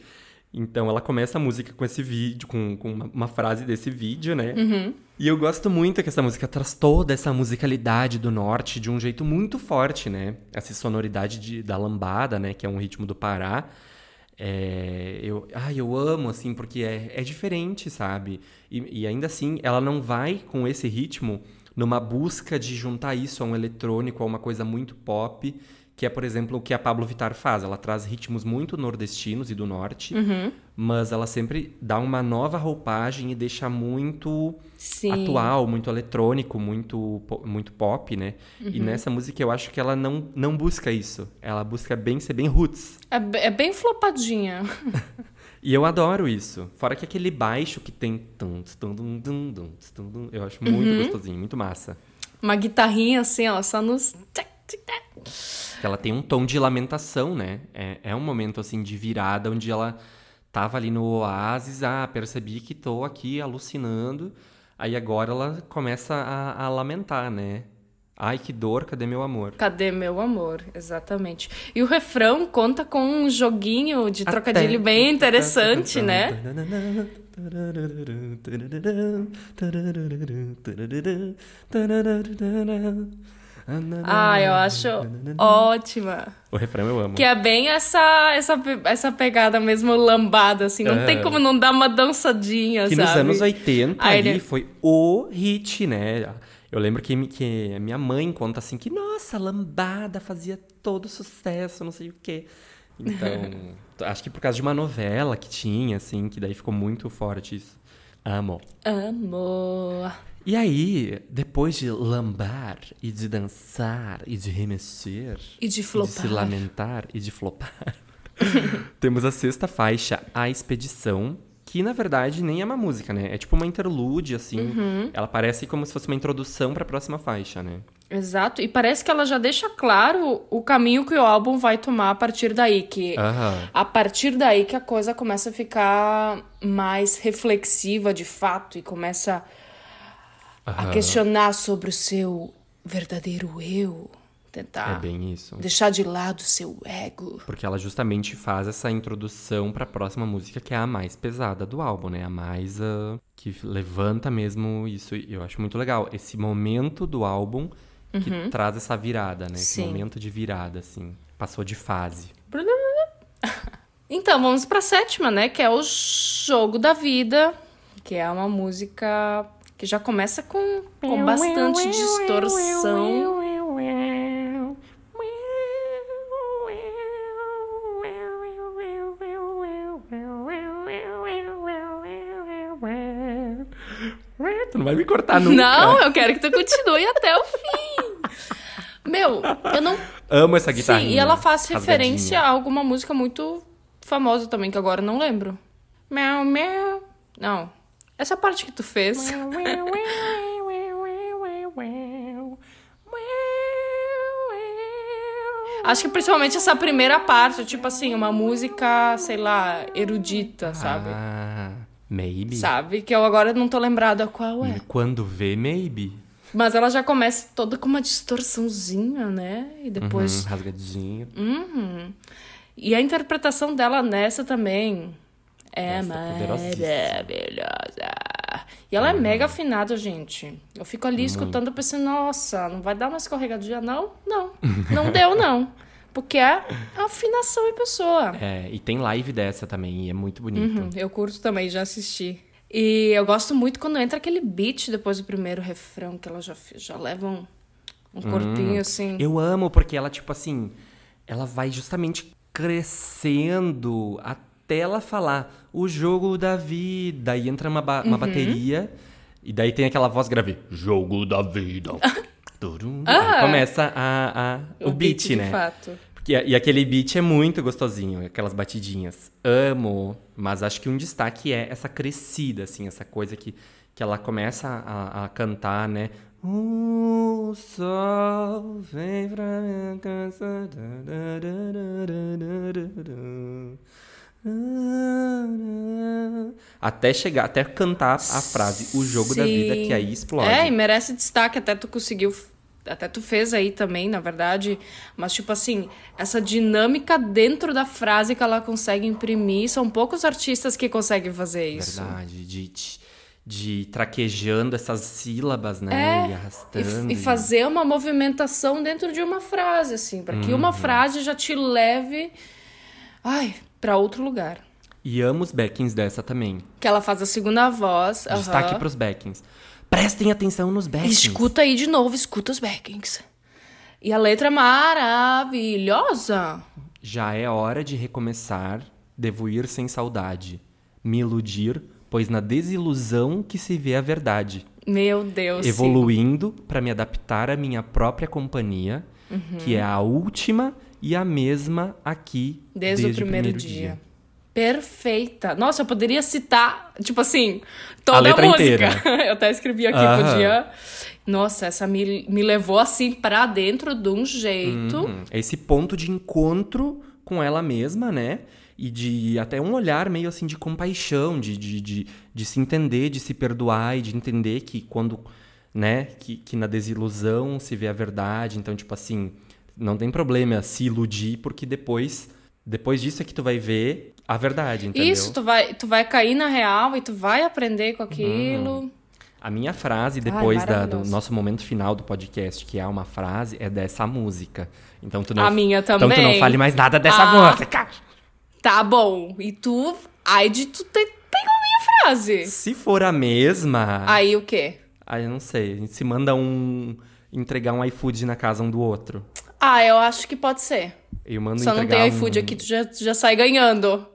Então ela começa a música com esse vídeo, com, com uma, uma, frase desse vídeo, né? Uhum. E eu gosto muito que essa música traz toda essa musicalidade do norte de um jeito muito forte, né? Essa sonoridade de, da lambada, né? Que é um ritmo do Pará. É, eu, ah, eu amo, assim, porque é, é diferente, sabe? E, e ainda assim, ela não vai com esse ritmo numa busca de juntar isso a um eletrônico, a uma coisa muito pop, que é, por exemplo, o que a Pablo Vittar faz. Ela traz ritmos muito nordestinos e do norte, uhum. mas ela sempre dá uma nova roupagem e deixa muito Sim. atual, muito eletrônico, muito, muito pop, né? Uhum. E nessa música eu acho que ela não, não busca isso. Ela busca bem ser bem roots. É, é bem flopadinha. E eu adoro isso. Fora que aquele baixo que tem. Eu acho muito uhum. gostosinho, muito massa. Uma guitarrinha assim, ó, só nos. Ela tem um tom de lamentação, né? É, é um momento assim de virada onde ela tava ali no oásis, ah, percebi que tô aqui alucinando. Aí agora ela começa a, a lamentar, né? Ai, que dor, cadê meu amor? Cadê meu amor? Exatamente. E o refrão conta com um joguinho de trocadilho Até... bem interessante, né? Ah, eu acho ótima. O refrão eu amo. Que é bem essa essa, essa pegada mesmo lambada, assim. Não é. tem como não dar uma dançadinha, que sabe? Que nos anos 80 Aí ali ele... foi o hit, né? Eu lembro que, que a minha mãe conta assim que, nossa, lambada fazia todo sucesso, não sei o quê. Então, acho que por causa de uma novela que tinha, assim, que daí ficou muito forte isso. Amo. Amo. E aí, depois de lambar e de dançar e de remexer e de flopar, e de se lamentar e de flopar, temos a sexta faixa, A Expedição, que na verdade nem é uma música, né? É tipo uma interlude, assim. Uhum. Ela parece como se fosse uma introdução para a próxima faixa, né? Exato, e parece que ela já deixa claro o caminho que o álbum vai tomar a partir daí, que uhum. a partir daí que a coisa começa a ficar mais reflexiva de fato e começa uhum. a questionar sobre o seu verdadeiro eu tentar é bem isso. deixar de lado seu ego. Porque ela justamente faz essa introdução para a próxima música, que é a mais pesada do álbum, né? A mais uh, que levanta mesmo isso. E eu acho muito legal esse momento do álbum que uhum. traz essa virada, né? Esse Sim. momento de virada, assim. Passou de fase. Então, vamos para a sétima, né? Que é o Jogo da Vida, que é uma música que já começa com, com bastante distorção. Não vai me cortar nunca. Não, eu quero que tu continue até o fim. Meu, eu não. Amo essa guitarrinha. Sim, e ela faz referência a alguma música muito famosa também, que agora eu não lembro. Meu, meu. Não. Essa parte que tu fez. Acho que principalmente essa primeira parte, tipo assim, uma música, sei lá, erudita, sabe? Ah. Maybe. Sabe? Que eu agora não tô lembrada qual é. Quando vê, maybe. Mas ela já começa toda com uma distorçãozinha, né? E depois. Uhum, rasgadinho. Uhum. E a interpretação dela nessa também É maravilhosa. E ela é hum. mega afinada, gente. Eu fico ali Muito. escutando pensando, nossa, não vai dar uma escorregadinha, não? Não. Não deu, não. Porque é afinação em pessoa. É, e tem live dessa também, e é muito bonito. Uhum, eu curto também, já assisti. E eu gosto muito quando entra aquele beat depois do primeiro refrão, que ela já, já leva um, um corpinho hum, assim. Eu amo, porque ela, tipo assim, ela vai justamente crescendo até ela falar o jogo da vida. E entra uma, ba uma uhum. bateria. E daí tem aquela voz grave. Jogo da vida. ah, começa a, a o, o beat, beat, né? De fato. Porque, e aquele beat é muito gostosinho, aquelas batidinhas. Amo, mas acho que um destaque é essa crescida, assim, essa coisa que, que ela começa a, a cantar, né? O sol vem pra minha casa. Até chegar, até cantar a frase O jogo Sim. da vida, que aí explode. É, e merece destaque, até tu conseguiu. Até tu fez aí também, na verdade. Mas, tipo assim, essa dinâmica dentro da frase que ela consegue imprimir. São poucos artistas que conseguem fazer isso. Verdade, de de traquejando essas sílabas, né? É, e arrastando. E, e, fazer uma movimentação dentro de uma frase, assim, para que uhum. uma frase já te leve, ai, para outro lugar. E amo os backings dessa também. Que ela faz a segunda voz. Destaque uhum. pros backings. Prestem atenção nos backings. Escuta aí de novo, escuta os backings. E a letra é maravilhosa. Já é hora de recomeçar, devo ir sem saudade, me iludir pois na desilusão que se vê a verdade. Meu Deus. Evoluindo para me adaptar à minha própria companhia, uhum. que é a última e a mesma aqui desde, desde o, primeiro o, primeiro dia. dia. Perfeita. Nossa, eu poderia citar, tipo assim, toda a, letra a música. Inteira. eu até escrevi aqui, uhum. podia. Nossa, essa me, me levou assim para dentro de um jeito. Uhum. Esse ponto de encontro com ela mesma, né? e de até um olhar meio assim de compaixão, de, de, de, de, se entender, de se perdoar e de entender que quando, né, que, que na desilusão se vê a verdade. Então, tipo assim, não tem problema se iludir, porque depois, depois disso é que tu vai ver a verdade, entendeu? Isso, tu vai, tu vai cair na real e tu vai aprender com aquilo. Uhum. A minha frase, depois Ai, da, do nosso momento final do podcast, que é uma frase, é dessa música. Então tu não, a minha também. Então tu não fale mais nada dessa ah. música. Tá bom. E tu. Ai, de tu tem, tem a minha frase. Se for a mesma. Aí o quê? Aí eu não sei. A gente se manda um. entregar um iFood na casa um do outro. Ah, eu acho que pode ser. Eu mando Só não tem iFood um... aqui, tu já, tu já sai ganhando.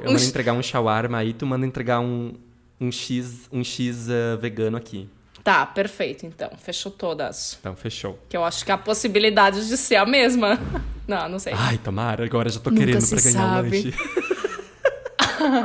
Eu mando entregar um shawarma aí, tu manda entregar um, um X, um X uh, vegano aqui. Tá, perfeito, então. Fechou todas. Então, fechou. Que eu acho que há possibilidade de ser a mesma. Não, não sei. Ai, tomara, agora já tô Nunca querendo pra ganhar sabe. o lanche.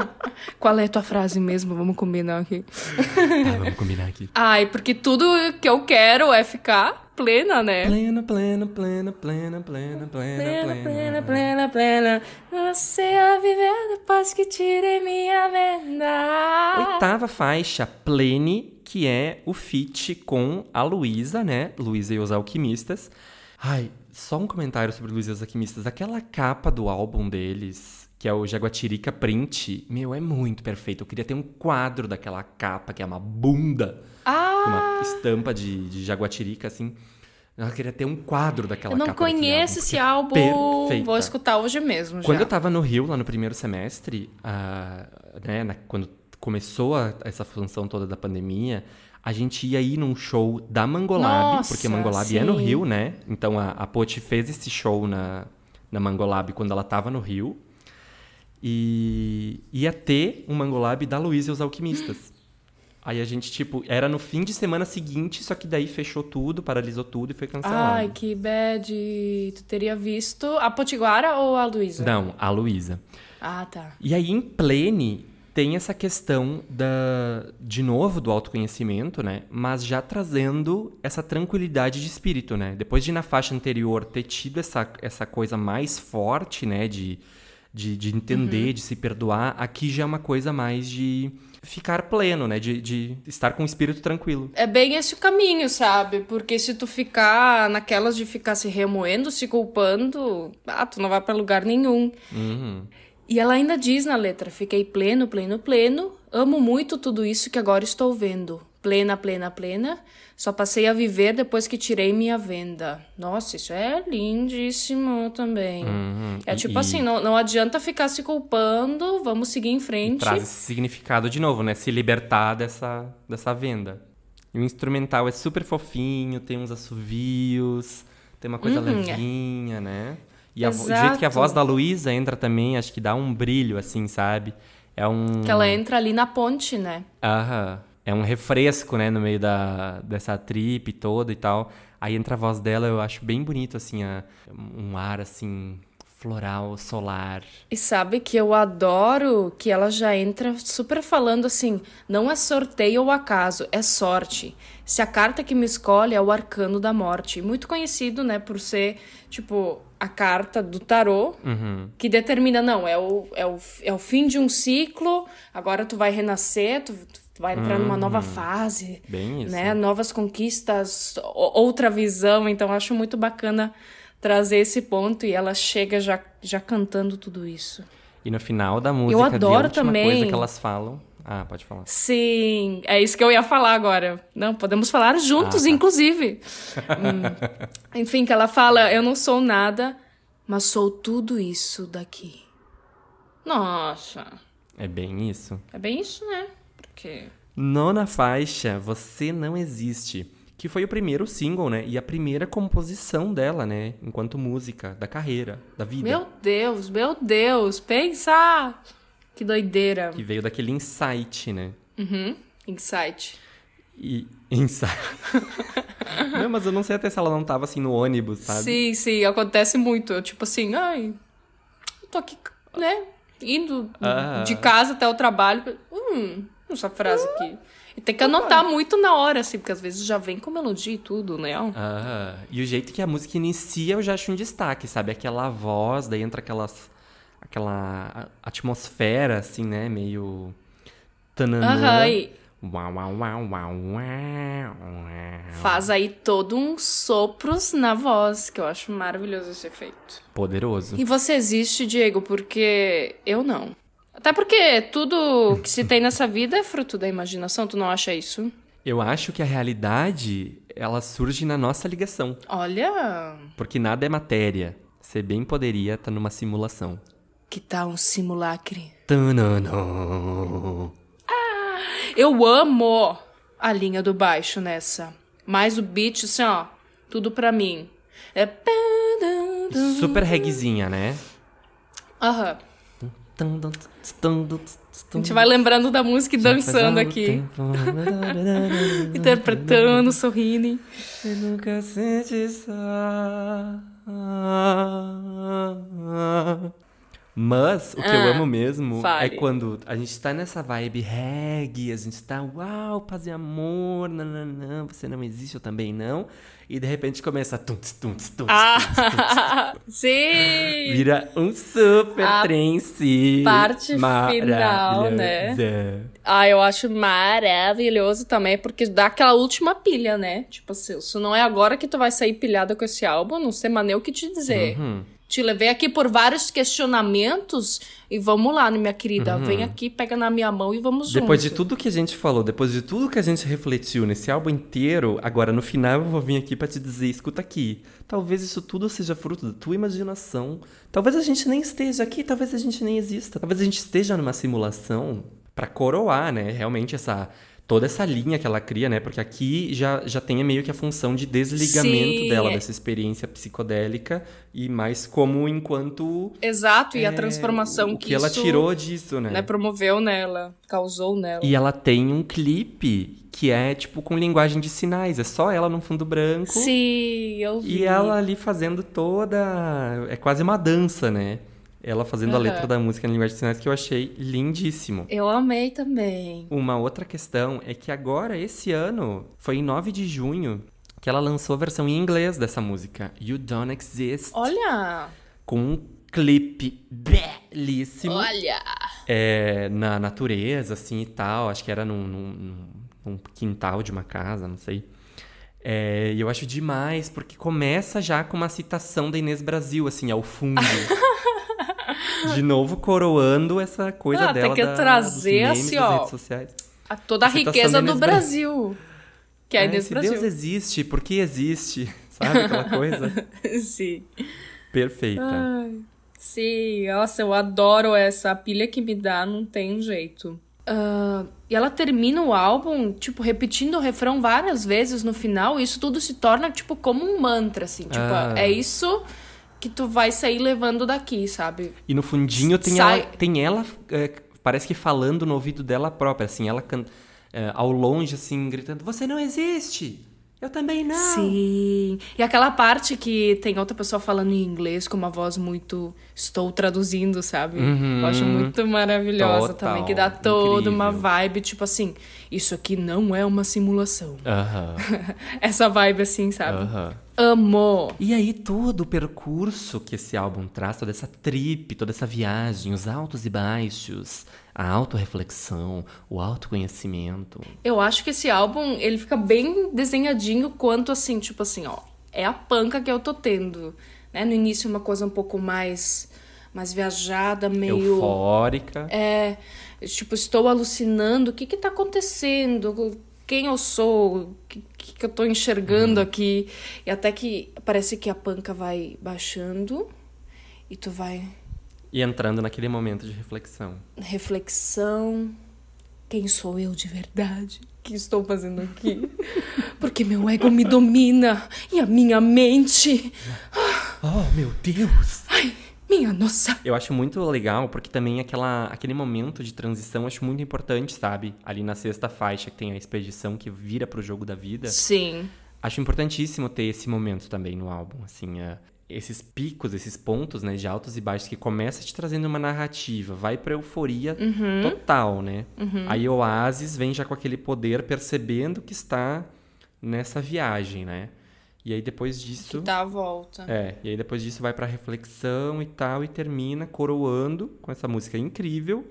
Qual é a tua frase mesmo? Vamos combinar aqui. Ah, vamos combinar aqui. Ai, porque tudo que eu quero é ficar plena, né? Plena, plena, plena, plena, plena, plena, plena. Plena, plena, plena. Você a viver depois que tirei minha venda. Oitava faixa, Plene, que é o feat com a Luísa, né? Luísa e os Alquimistas. Ai, só um comentário sobre Luiz e os Alquimistas. Aquela capa do álbum deles, que é o Jaguatirica Print, meu, é muito perfeito. Eu queria ter um quadro daquela capa, que é uma bunda. Ah! Uma estampa de, de Jaguatirica, assim. Eu queria ter um quadro daquela capa. Eu não capa conheço esse álbum. Perfeita. Vou escutar hoje mesmo. Quando já. eu tava no Rio, lá no primeiro semestre, uh, né, na, quando começou a, essa função toda da pandemia, a gente ia ir num show da Mangolab, Nossa, porque Mangolab sim. é no Rio, né? Então a, a Poti fez esse show na, na Mangolab quando ela tava no Rio. E ia ter um Mangolab da Luísa e os Alquimistas. Aí a gente, tipo, era no fim de semana seguinte, só que daí fechou tudo, paralisou tudo e foi cancelado. Ai, que bad. Tu teria visto a Potiguara ou a Luísa? Não, a Luísa. Ah, tá. E aí, em Plene, tem essa questão da de novo do autoconhecimento, né? Mas já trazendo essa tranquilidade de espírito, né? Depois de na faixa anterior ter tido essa, essa coisa mais forte, né? De, de, de entender, uhum. de se perdoar, aqui já é uma coisa mais de ficar pleno, né? De, de estar com o espírito tranquilo. É bem esse o caminho, sabe? Porque se tu ficar naquelas de ficar se remoendo, se culpando, ah, tu não vai para lugar nenhum. Uhum. E ela ainda diz na letra: Fiquei pleno, pleno, pleno, amo muito tudo isso que agora estou vendo. Plena, plena, plena. Só passei a viver depois que tirei minha venda. Nossa, isso é lindíssimo também. Uhum. É tipo E- assim, não, não adianta ficar se culpando, vamos seguir em frente. Traz esse significado de novo, né? Se libertar dessa, dessa venda. E o instrumental é super fofinho, tem uns assovios, tem uma coisa Uhum, é. levinha, né? E a o jeito que a voz da Luísa entra também, acho que dá um brilho, assim, sabe? É um. Que ela entra ali na ponte, né? Aham. É um refresco, né, no meio da, dessa trip toda e tal. Aí entra a voz dela, eu acho bem bonito, assim, a- um ar, assim, floral, solar. E sabe que eu adoro que ela já entra super falando assim: não é sorteio ou acaso, é sorte. Se a carta que me escolhe é o arcano da morte. Muito conhecido, né, por ser, tipo, a carta do tarô Uhum. que determina, não, é o, é, o, é o fim de um ciclo, agora tu vai renascer, tu, tu vai entrar numa nova fase. Bem isso. Né? Novas conquistas, outra visão. Então, acho muito bacana trazer esse ponto e ela chega já, já cantando tudo isso. E no final da música, de adoro também. coisa que elas falam. Ah, pode falar. Sim, é isso que eu ia falar agora. Não, podemos falar juntos, Ah, tá. inclusive. Hum. Enfim, que ela fala: Eu não sou nada, mas sou tudo isso daqui. Nossa, É bem isso. é bem isso, né? Porque. Nona faixa, Você Não Existe. Que foi o primeiro single, né? E a primeira composição dela, né? Enquanto música, da carreira, da vida. Meu Deus, meu Deus, pensa! Que doideira. Que veio daquele insight, né? Uhum. Insight. E. Insight. não, mas eu não sei até se ela não tava assim no ônibus, sabe? Sim, sim, acontece muito. Eu, tipo assim, ai, eu tô aqui, né? Indo Ah. de casa até o trabalho. Hum, essa frase aqui. E tem que anotar muito na hora, assim, porque às vezes já vem com melodia e tudo, né? Ah, e o jeito que a música inicia eu já acho um destaque, sabe? Aquela voz, daí entra aquelas. aquela atmosfera, assim, né? Meio. Tananã. Aham, e Uau, uau, uau, uau, uau, uau. faz aí todo um sopros na voz, que eu acho maravilhoso esse efeito. Poderoso. E você existe, Diego, porque eu não. Até porque tudo que se tem nessa vida é fruto da imaginação, tu não acha isso? Eu acho que a realidade, ela surge na nossa ligação. Olha, Porque nada é matéria. Você bem poderia estar numa simulação. que tal um simulacre? Tananã. Eu amo a linha do baixo nessa. Mais o beat, assim, ó, tudo pra mim. É. Super reguezinha, né? Aham. A A gente vai lembrando da música e dançando aqui. Interpretando, sorrindo. Você nunca sente só. Mas o que eu Ah, amo mesmo fale. é quando a gente tá nessa vibe reggae, a gente tá, uau, paz e amor, nananã, você não existe, eu também não. E de repente começa tunts, tunts, tunts, Ah, sim! Vira um super A trance. parte final, né? Ah, eu acho maravilhoso também, porque dá aquela última pilha, né? Tipo assim, isso não é agora que tu vai sair pilhada com esse álbum, não sei mais nem o que te dizer. Uhum. Te levei aqui por vários questionamentos e vamos lá, né, minha querida? Vem aqui, pega na minha mão e vamos. Uhum. Depois de tudo que a gente falou, depois de tudo que a gente refletiu nesse álbum inteiro, agora no final eu vou vir aqui pra te dizer, escuta aqui, talvez isso tudo seja fruto da tua imaginação. Talvez a gente nem esteja aqui, talvez a gente nem exista. Talvez a gente esteja numa simulação pra coroar, né, realmente essa toda essa linha que ela cria, né? Porque aqui já, já tem meio que a função de desligamento Sim, dela é. dessa experiência psicodélica e mais como enquanto Exato, e a é, transformação o que, que ela isso, tirou disso, né, promoveu nela, causou nela. e ela tem um clipe que é, tipo, com linguagem de sinais. É só ela no fundo branco. Sim, eu vi. E ela ali fazendo toda. É quase uma dança, né? Ela fazendo a Aham. letra da música em linguagem de sinais, que eu achei lindíssimo. Eu amei também. Uma outra questão é que agora, esse ano, foi em 9 de junho, que ela lançou a versão em inglês dessa música, You Don't Exist, Olha! com um clipe belíssimo. Olha! é, na natureza, assim e tal. Acho que era num, num- num- quintal de uma casa, não sei. É, e eu acho demais, porque começa já com uma citação da Inês Brasil, assim, ao fundo. De novo coroando essa coisa ah, dela. Tem que da, trazer memes, assim, ó. A toda a, A citação riqueza do Brasil. Que é, É, Inês se Brasil. Deus existe, por que existe? Sabe aquela coisa? Sim. Perfeita. Ai, sim, nossa, eu adoro essa a pilha que me dá, não tem jeito. Ah, e ela termina o álbum, tipo, repetindo o refrão várias vezes no final, e isso tudo se torna, tipo, como um mantra, assim. Tipo, Ah. é isso que tu vai sair levando daqui, sabe? E no fundinho tem Sai- ela, tem ela é, parece que falando no ouvido dela própria, assim, ela can- é, ao longe, assim, gritando: Você não existe! Eu também não! Sim. E aquela parte que tem outra pessoa falando em inglês com uma voz muito. Estou traduzindo, sabe? Eu acho muito maravilhosa Total, também, que dá toda uma incrível. vibe, tipo assim, isso aqui não é uma simulação. Aham, Essa vibe assim, sabe? aham. Amo. E aí todo o percurso que esse álbum traz, toda essa trip, toda essa viagem, os altos e baixos, a autorreflexão, o autoconhecimento. Eu acho que esse álbum, ele fica bem desenhadinho quanto assim, tipo assim, ó, é a panca que eu tô tendo, né? No início uma coisa um pouco mais mais viajada, meio Eufórica. É, tipo, estou alucinando, o que que tá acontecendo? Quem eu sou? O que, que que eu tô enxergando aqui? E até que parece que a panca vai baixando e tu vai E entrando naquele momento de reflexão. reflexão. Quem sou eu de verdade? O que estou fazendo aqui? Porque meu ego me domina e a minha mente. Oh, meu Deus! Minha nossa. Eu acho muito legal, porque também aquela, aquele momento de transição eu acho muito importante, sabe? Ali na sexta faixa, que tem a expedição que vira pro jogo da vida. Sim. Acho importantíssimo ter esse momento também no álbum, assim, é, esses picos, esses pontos, né, de altos e baixos que começa te trazendo uma narrativa, vai pra euforia total, né? Aí Oasis vem já com aquele poder percebendo que está nessa viagem, né? E aí depois disso, Dá a volta. é, e aí depois disso vai pra reflexão e tal e termina coroando com essa música incrível,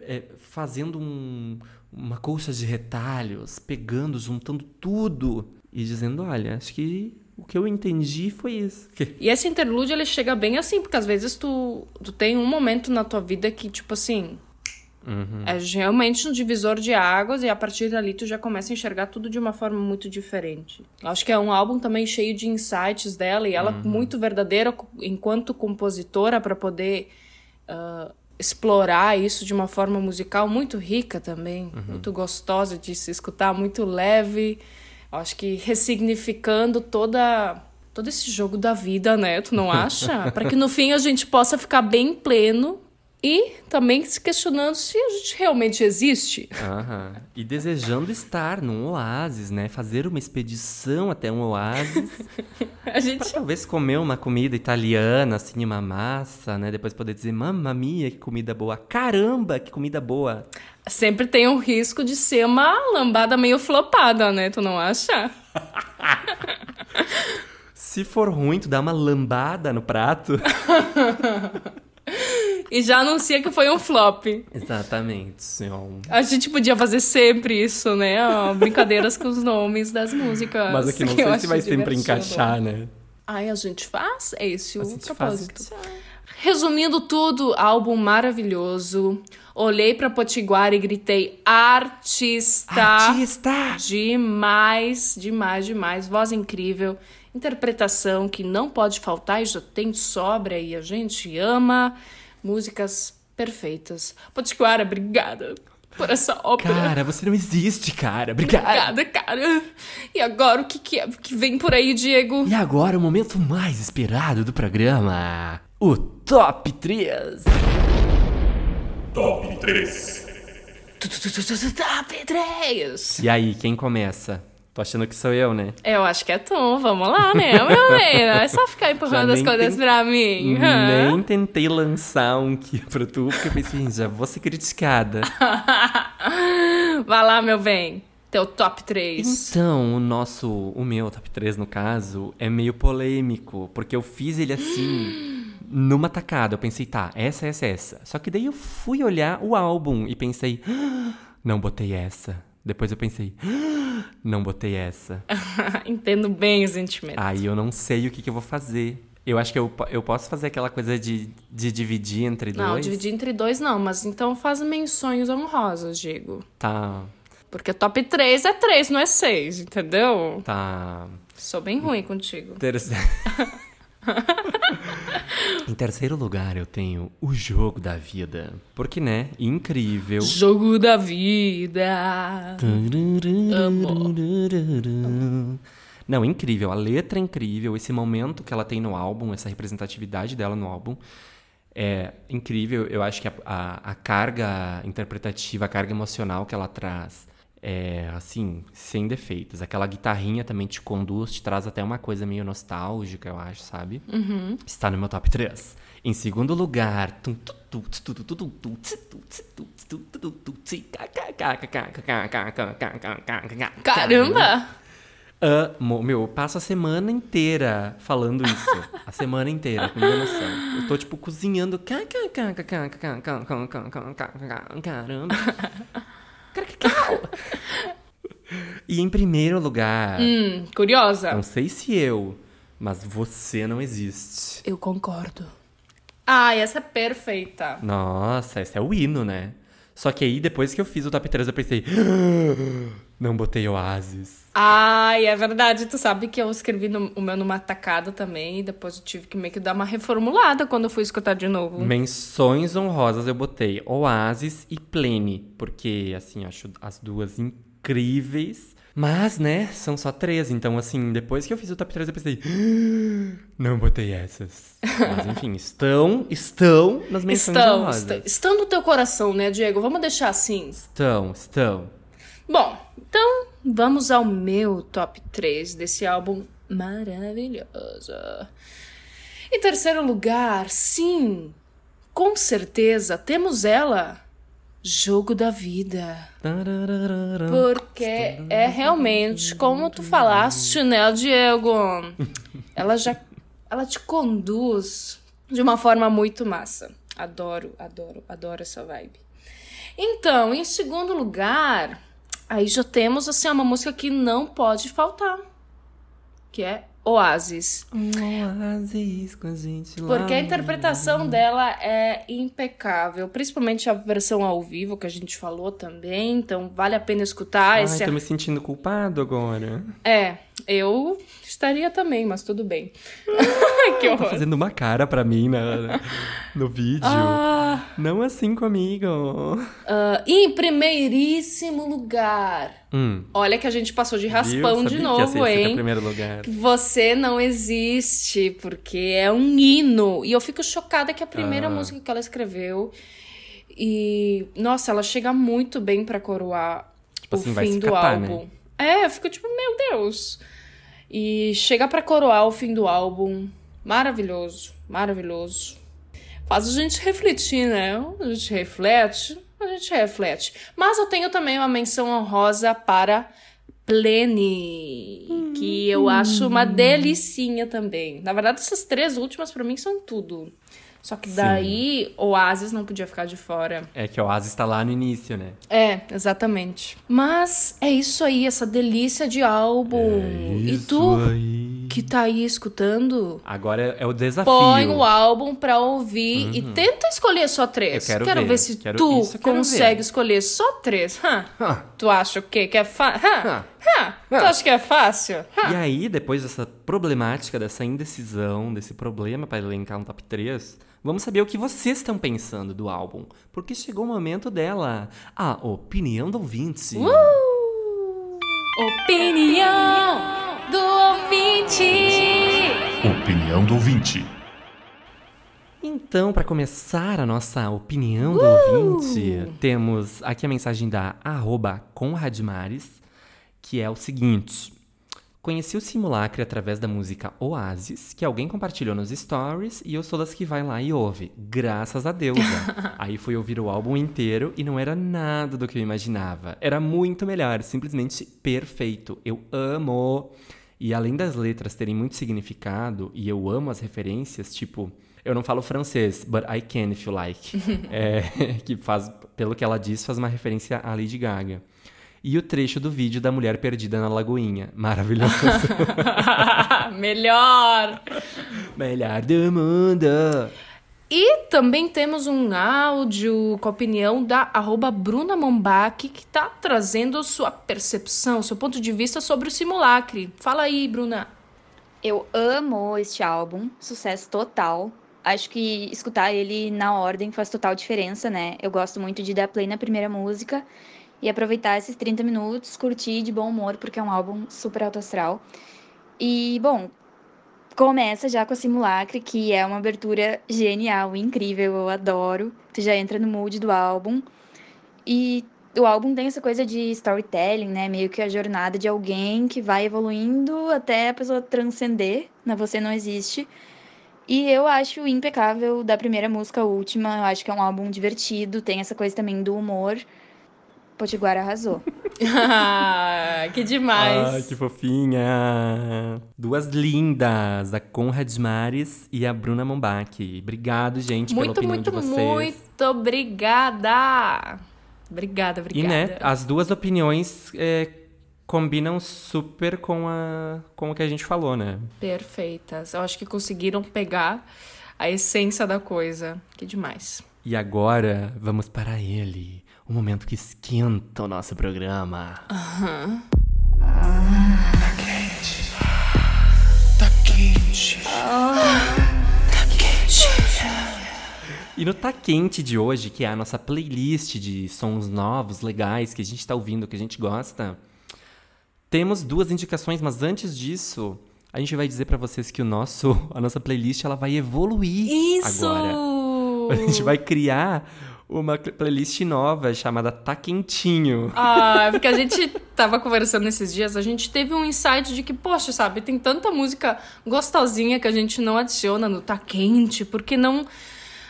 é, fazendo um- uma colcha de retalhos, pegando, juntando tudo e dizendo, olha, acho que o que eu entendi foi isso. E esse interlúdio, ele chega bem assim, porque às vezes tu, tu tem um momento na tua vida que, tipo assim, é realmente um divisor de águas e a partir dali tu já começa a enxergar tudo de uma forma muito diferente. Acho que é um álbum também cheio de insights dela e ela muito verdadeira enquanto compositora para poder ah, explorar isso de uma forma musical muito rica também, muito gostosa de se escutar, muito leve. Acho que ressignificando toda todo esse jogo da vida, né? Tu não acha? Para que no fim a gente possa ficar bem pleno e também se questionando se a gente realmente existe. Aham. E desejando estar num oásis, né? Fazer uma expedição até um oásis. A gente talvez comer uma comida italiana, assim, uma massa, né? Depois poder dizer, mamma mia, que comida boa. Caramba, que comida boa. sempre tem o risco de ser uma lambada meio flopada, né? Tu não acha? Se for ruim, tu dá uma lambada no prato. E já anuncia que foi um flop. Exatamente, senhor. A gente podia fazer sempre isso, né? Ó, brincadeiras com os nomes das músicas. Mas aqui não sei se vai sempre divertido. encaixar, né? Ai, a gente faz? É esse o propósito. Resumindo tudo, álbum maravilhoso. Olhei pra Potiguar e gritei: artista! Artista! Demais, demais, demais. Voz incrível. Interpretação que não pode faltar e já tem sobra e a gente ama. Músicas perfeitas. Potiguara, obrigada por essa ópera. Cara, você não existe, cara. Obrigado. Obrigada, cara. E agora o que, que é que vem por aí, Diego? E agora o momento mais esperado do programa. O Top 3. Top 3. Top 3! E aí, quem começa? Tô achando que sou eu, né? Eu acho que é tu, vamos lá, né, meu bem? É só ficar empurrando as coisas tem- pra mim. Nem tentei lançar um aqui pra tu, porque eu pensei, já vou ser criticada. Vai lá, meu bem. Teu top 3. Então, o nosso, o meu top 3 no caso, é meio polêmico, porque eu fiz ele assim, numa tacada. Eu pensei, tá, essa, essa, essa. Só que daí eu fui olhar o álbum e pensei, "Ah, não botei essa. Depois eu pensei, "Ah, não botei essa. Entendo bem o sentimento. Aí eu não sei o que, que eu vou fazer. Eu acho que eu, eu posso fazer aquela coisa de, de dividir entre não, dois. Não, dividir entre dois não, mas então faz menções honrosas, digo. Tá. Porque top 3 é 3, não é 6, entendeu? Tá. Sou bem ruim contigo. Terceiro. em terceiro lugar, eu tenho o jogo da vida. Porque, né? Incrível. Jogo da vida. Amo. Não, incrível. A letra é incrível. Esse momento que ela tem no álbum, essa representatividade dela no álbum é incrível. Eu acho que a, a, a carga interpretativa, a carga emocional que ela traz é, assim, sem defeitos. Aquela guitarrinha também te conduz, te traz até uma coisa meio nostálgica, eu acho, sabe? Uhum. Está no meu top 3. Em segundo lugar. Caramba! Amo. Meu, eu passo a semana inteira falando isso. A semana inteira, com minha noção. Eu tô, tipo, cozinhando. Caramba. e em primeiro lugar. Hum, curiosa. Não sei se eu, mas você não existe. Eu concordo. Ah, essa é perfeita. Nossa, esse é o hino, né? Só que aí, depois que eu fiz o top 3, eu pensei. Não botei Oasis. Ai, é verdade. Tu sabe que eu escrevi no, o meu numa tacada também. E depois eu tive que meio que dar uma reformulada quando eu fui escutar de novo. Menções honrosas eu botei Oasis e Plene. Porque, assim, acho as duas incríveis. Mas, né, são só três. Então, assim, depois que eu fiz o top 3, eu pensei. Ah, não botei essas. Mas, enfim, estão, estão nas menções estão, honrosas. Estão, estão no teu coração, né, Diego? Vamos deixar assim. Estão, estão. Bom, então vamos ao meu top 3 desse álbum maravilhoso. Em terceiro lugar, sim, com certeza temos ela, Jogo da Vida. Porque é realmente, como tu falaste, né, Diego? Ela já. Ela te conduz de uma forma muito massa. Adoro, adoro, adoro essa vibe. Então, em segundo lugar, aí já temos assim uma música que não pode faltar, que é Oasis. Oasis com a gente lá. Porque a interpretação dela é impecável, principalmente a versão ao vivo que a gente falou também, então vale a pena escutar. Ai, esse tô me sentindo culpado agora. É, eu estaria também, mas tudo bem. que Tá horror. fazendo uma cara pra mim na, no vídeo. Ah, Não assim comigo. ah, em primeiríssimo lugar. Hum, Olha que a gente passou de viu? raspão Sabia de que novo, teu hein? primeiro lugar. Você não existe, porque é um hino. E eu fico chocada que a primeira Ah. música que ela escreveu. E, nossa, ela chega muito bem pra coroar Tipo o assim, fim do capar, álbum. É, eu fico tipo, meu Deus. E chega pra coroar o fim do álbum. Maravilhoso, maravilhoso. Faz a gente refletir, né? A gente reflete, a gente reflete. Mas eu tenho também uma menção honrosa para Plene, que eu acho uma delicinha também. Na verdade, essas três últimas pra mim são tudo. Só que daí Oasis não podia ficar de fora. É que o Oasis tá lá no início, né? É, exatamente. Mas é isso aí, essa delícia de álbum. e tu aí. que tá aí escutando, Agora é o desafio. põe o álbum pra ouvir e tenta escolher só três. Eu quero ver, se quero- tu isso quero consegue ver. escolher só três. Hã? Hã. Tu acha o quê? Que é fácil? Tu acha que é fácil? Hã? E aí, depois dessa problemática, dessa indecisão, desse problema para elencar um top 3, vamos saber o que vocês estão pensando do álbum. Porque chegou o momento dela, a opinião do ouvinte. Uh! Opinião do ouvinte. Opinião do ouvinte. Então, para começar a nossa opinião do Uh! ouvinte, temos aqui a mensagem da arroba Conradmares, que é o seguinte. Conheci o Simulacre através da música Oasis, que alguém compartilhou nos stories e eu sou das que vai lá e ouve. Graças a Deus. Aí fui ouvir o álbum inteiro e não era nada do que eu imaginava. Era muito melhor, simplesmente perfeito. Eu amo. E além das letras terem muito significado, e eu amo as referências, tipo, eu não falo francês, but I can if you like. é, que faz, pelo que ela diz, faz uma referência à Lady Gaga. E o trecho do vídeo da mulher perdida na lagoinha. Maravilhoso. Melhor. Melhor do mundo. E também temos um áudio com a opinião da arroba Bruna Mombach, que está trazendo sua percepção, seu ponto de vista sobre o simulacre. Fala aí, Bruna. Eu amo este álbum, sucesso total. Acho que escutar ele na ordem faz total diferença, né? Eu gosto muito de dar play na primeira música e aproveitar esses 30 minutos, curtir de bom humor, porque é um álbum super alto astral. E, bom, começa já com a Simulacre, que é uma abertura genial, incrível, eu adoro. Tu já entra no mood do álbum. E o álbum tem essa coisa de storytelling, né? Meio que a jornada de alguém que vai evoluindo até a pessoa transcender na Você Não Existe. E eu acho impecável da primeira música à última. Eu acho que é um álbum divertido, tem essa coisa também do humor. Potiguara arrasou. ah, que demais. Ai, que fofinha. Duas lindas, a Conrad Mares e a Bruna Mombach. Obrigado, gente, muito, pela opinião muito, de vocês. Muito obrigada. Obrigada, obrigada. E, né, as duas opiniões é, combinam super com, a, com o que a gente falou, né? Perfeitas. Eu acho que conseguiram pegar a essência da coisa. Que demais. E agora, vamos para ele o momento que esquenta o nosso programa. Aham. Ah, tá quente. Tá quente. Ah, tá quente. E no Tá Quente de hoje, que é a nossa playlist de sons novos, legais, que a gente tá ouvindo, que a gente gosta, temos duas indicações, mas antes disso, a gente vai dizer para vocês que o nosso, a nossa playlist ela vai evoluir Isso! agora. A gente vai criar uma playlist nova chamada Tá Quentinho. Ah, porque a gente tava conversando nesses dias, a gente teve um insight de que, poxa, sabe, tem tanta música gostosinha que a gente não adiciona no Tá Quente, porque não,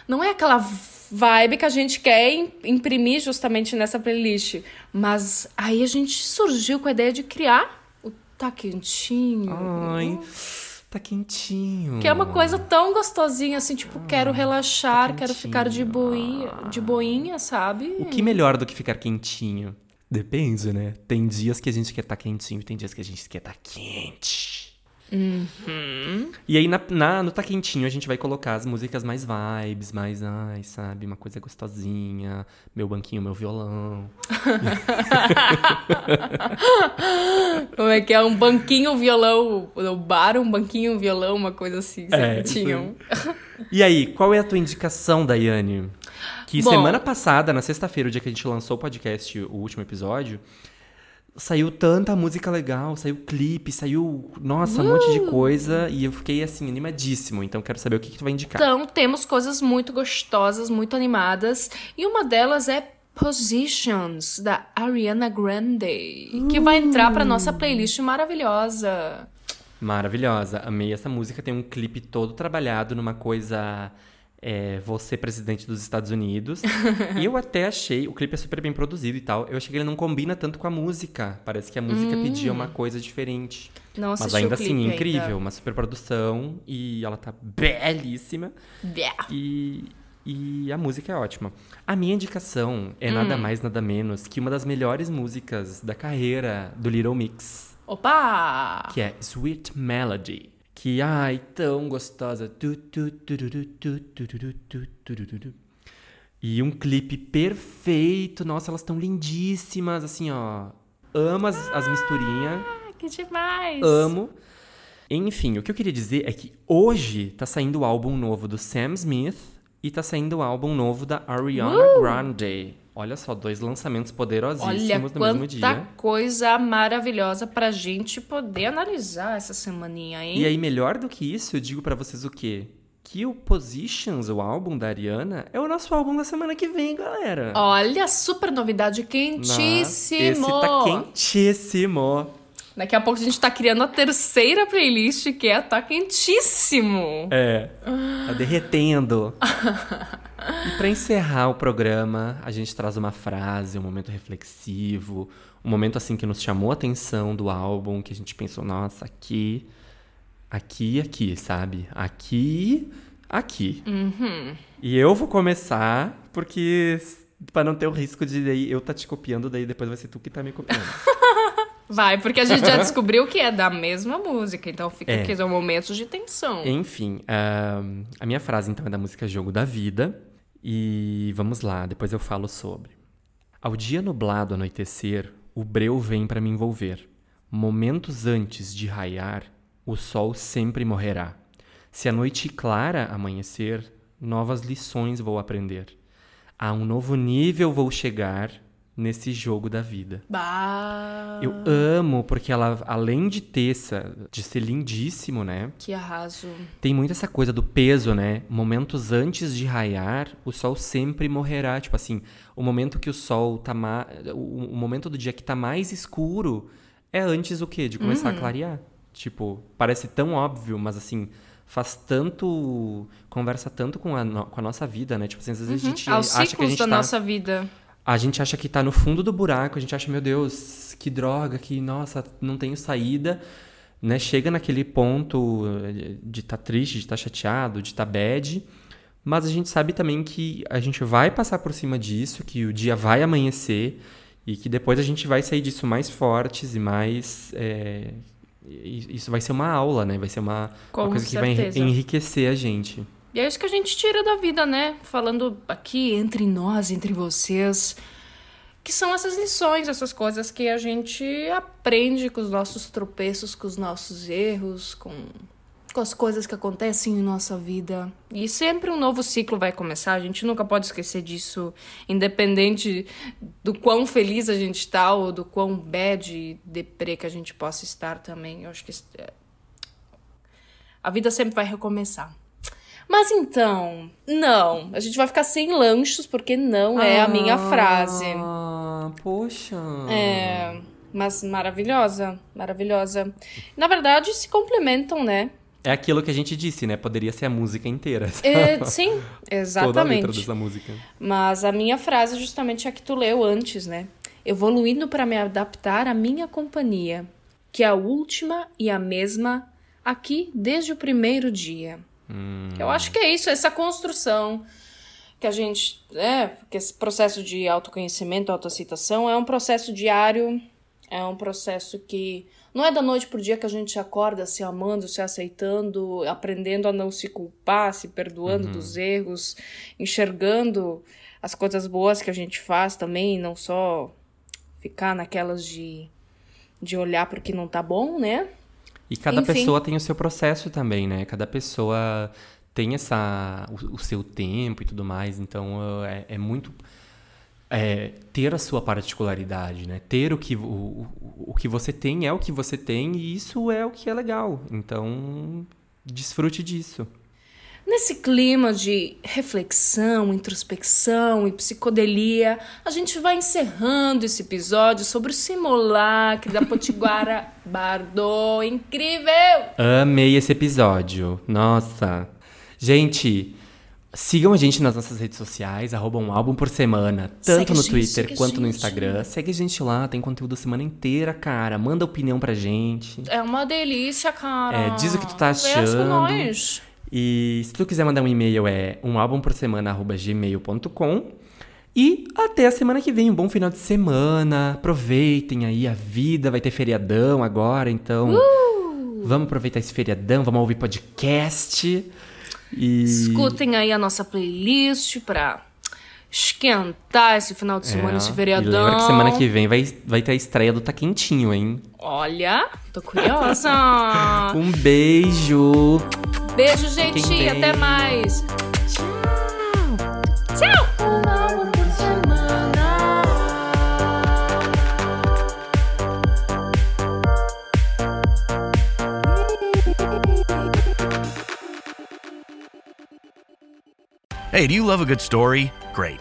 não é aquela vibe que a gente quer imprimir justamente nessa playlist. Mas aí a gente surgiu com a ideia de criar o Tá Quentinho. Ai tá quentinho. Que é uma coisa tão gostosinha, assim, tipo, ah, quero relaxar, tá quero ficar de boinha, de boinha, sabe? O que melhor do que ficar quentinho? Depende, né? Tem dias que a gente quer estar tá quentinho e tem dias que a gente quer estar tá quente. Uhum. E aí, na, na, no Tá Quentinho, a gente vai colocar as músicas mais vibes, mais, ai, sabe? Uma coisa gostosinha. Meu banquinho, meu violão. Como é que é? Um banquinho, violão. No bar, um banquinho, violão, uma coisa assim. É, tinham. E aí, qual é a tua indicação, Daiane? Que Bom, semana passada, na sexta-feira, o dia que a gente lançou o podcast, o último episódio, saiu tanta música legal, saiu clipe, saiu, nossa, uh! um monte de uh! coisa. E eu fiquei, assim, animadíssimo. Então, quero saber o que, que tu vai indicar. Então, temos coisas muito gostosas, muito animadas. E uma delas é Positions, da Ariana Grande. Uh! Que vai entrar pra nossa playlist maravilhosa. Maravilhosa. Amei essa música. Tem um clipe todo trabalhado numa coisa é, você presidente dos Estados Unidos. e eu até achei, o clipe é super bem produzido e tal, eu achei que ele não combina tanto com a música. Parece que a música hum. pedia uma coisa diferente. Não Mas ainda assim, incrível, ainda. uma super produção e ela tá belíssima. Yeah. E, e a música é ótima. A minha indicação é hum. nada mais, nada menos que uma das melhores músicas da carreira do Little Mix. Opa! Que é Sweet Melody que, ai, tão gostosa. E um clipe perfeito. Nossa, elas estão lindíssimas, assim, ó. Amo as, as misturinhas. Ah, que demais! Amo. Enfim, o que eu queria dizer é que hoje tá saindo o álbum novo do Sam Smith e tá saindo o álbum novo da Ariana uh! Grande. Olha só, dois lançamentos poderosíssimos Olha, no mesmo dia. Quanta coisa maravilhosa pra gente poder analisar essa semaninha, hein? E aí, melhor do que isso, eu digo para vocês o quê? Que o Positions, o álbum da Ariana, é o nosso álbum da semana que vem, galera. Olha, super novidade, quentíssimo! Nossa, esse tá quentíssimo! Daqui a pouco a gente tá criando a terceira playlist, que é Tá Quentíssimo. É. Tá derretendo. e pra encerrar o programa, a gente traz uma frase, um momento reflexivo, um momento assim que nos chamou a atenção do álbum, que a gente pensou, nossa, aqui, aqui, aqui, sabe? Aqui, aqui. Uhum. E eu vou começar, porque para não ter o risco de daí eu tá te copiando, daí depois vai ser tu que tá me copiando. Vai, porque a gente já descobriu que é da mesma música, então fica É. aqui, são momentos de tensão. Enfim, ah, a minha frase então é da música Jogo da Vida. E vamos lá, depois eu falo sobre. Ao dia nublado anoitecer, o breu vem para me envolver. Momentos antes de raiar, o sol sempre morrerá. Se a noite clara amanhecer, novas lições vou aprender. A um novo nível vou chegar nesse jogo da vida. Bah, Eu amo porque ela, além de ter essa, de ser lindíssimo, né? que arraso. Tem muito essa coisa do peso, né? Momentos antes de raiar, o sol sempre morrerá. Tipo assim, o momento que o sol tá mais. O, o momento do dia que tá mais escuro é antes o quê? De começar Uhum. a clarear. Tipo, parece tão óbvio, mas assim, faz tanto. conversa tanto com a, no- com a nossa vida, né? Tipo assim, às vezes a gente Aos acha que a ciclos gente da tá. nossa vida. A gente acha que tá no fundo do buraco, a gente acha, meu Deus, que droga, que, nossa, não tenho saída, né? Chega naquele ponto de estar triste, de estar chateado, de estar bad, mas a gente sabe também que a gente vai passar por cima disso, que o dia vai amanhecer e que depois a gente vai sair disso mais fortes e mais. e- isso vai ser uma aula, né? Vai ser uma, uma coisa que vai enri- certeza. enriquecer a gente. E é isso que a gente tira da vida, né? Falando aqui entre nós, entre vocês. Que são essas lições, essas coisas que a gente aprende com os nossos tropeços, com os nossos erros, com, com as coisas que acontecem em nossa vida. E sempre um novo ciclo vai começar. A gente nunca pode esquecer disso, independente do quão feliz a gente tá ou do quão bad e deprê que a gente possa estar também. Eu acho que é- a vida sempre vai recomeçar. Mas então, não. A gente vai ficar sem lanchos, porque não é a minha frase. Ah, poxa. É. Mas maravilhosa, maravilhosa. Na verdade, se complementam, né? É aquilo que a gente disse, né? Poderia ser a música inteira. É, sim, Toda a letra exatamente. dessa música. Mas a minha frase justamente é a que tu leu antes, né? Evoluindo para me adaptar à minha companhia, que é a última e a mesma aqui desde o primeiro dia. Eu acho que é isso, essa construção que a gente, é, que esse processo de autoconhecimento, autoaceitação é um processo diário, é um processo que não é da noite pro dia que a gente acorda se amando, se aceitando, aprendendo a não se culpar, se perdoando dos erros, enxergando as coisas boas que a gente faz também, não só ficar naquelas de de olhar porque não tá bom, né? E cada Enfim. pessoa tem o seu processo também, né? Cada pessoa tem essa o, o seu tempo e tudo mais. Então é, é muito é, ter a sua particularidade, né? Ter o que o, o, o que você tem é o que você tem e isso é o que é legal. Então desfrute disso. Nesse clima de reflexão, introspecção e psicodelia, a gente vai encerrando esse episódio sobre o simulacre da Potiguara Bardo. Incrível! Amei esse episódio. Nossa. Gente, sigam a gente nas nossas redes sociais, arroba um álbum por semana, tanto Segue no gente, Twitter quanto no gente. Instagram. Segue a gente lá, tem conteúdo a semana inteira, cara. Manda opinião pra gente. É uma delícia, cara. É, diz o que tu tá Conversa com achando. nós. E se tu quiser mandar um e-mail é um álbum por semana, arroba gmail.com. E até a semana que vem, um bom final de semana. Aproveitem aí a vida, vai ter feriadão agora, então Uh! vamos aproveitar esse feriadão, vamos ouvir podcast. E Escutem aí a nossa playlist pra esquentar esse final de semana, É, esse E feriadão. lembra que semana que vem vai, vai ter a estreia do Tá Quentinho, hein? Olha, tô curiosa. Um beijo! Beijo, gente. Fiquem bem. Até mais. Tchau. Tchau. Hey, do you love a good story? Great.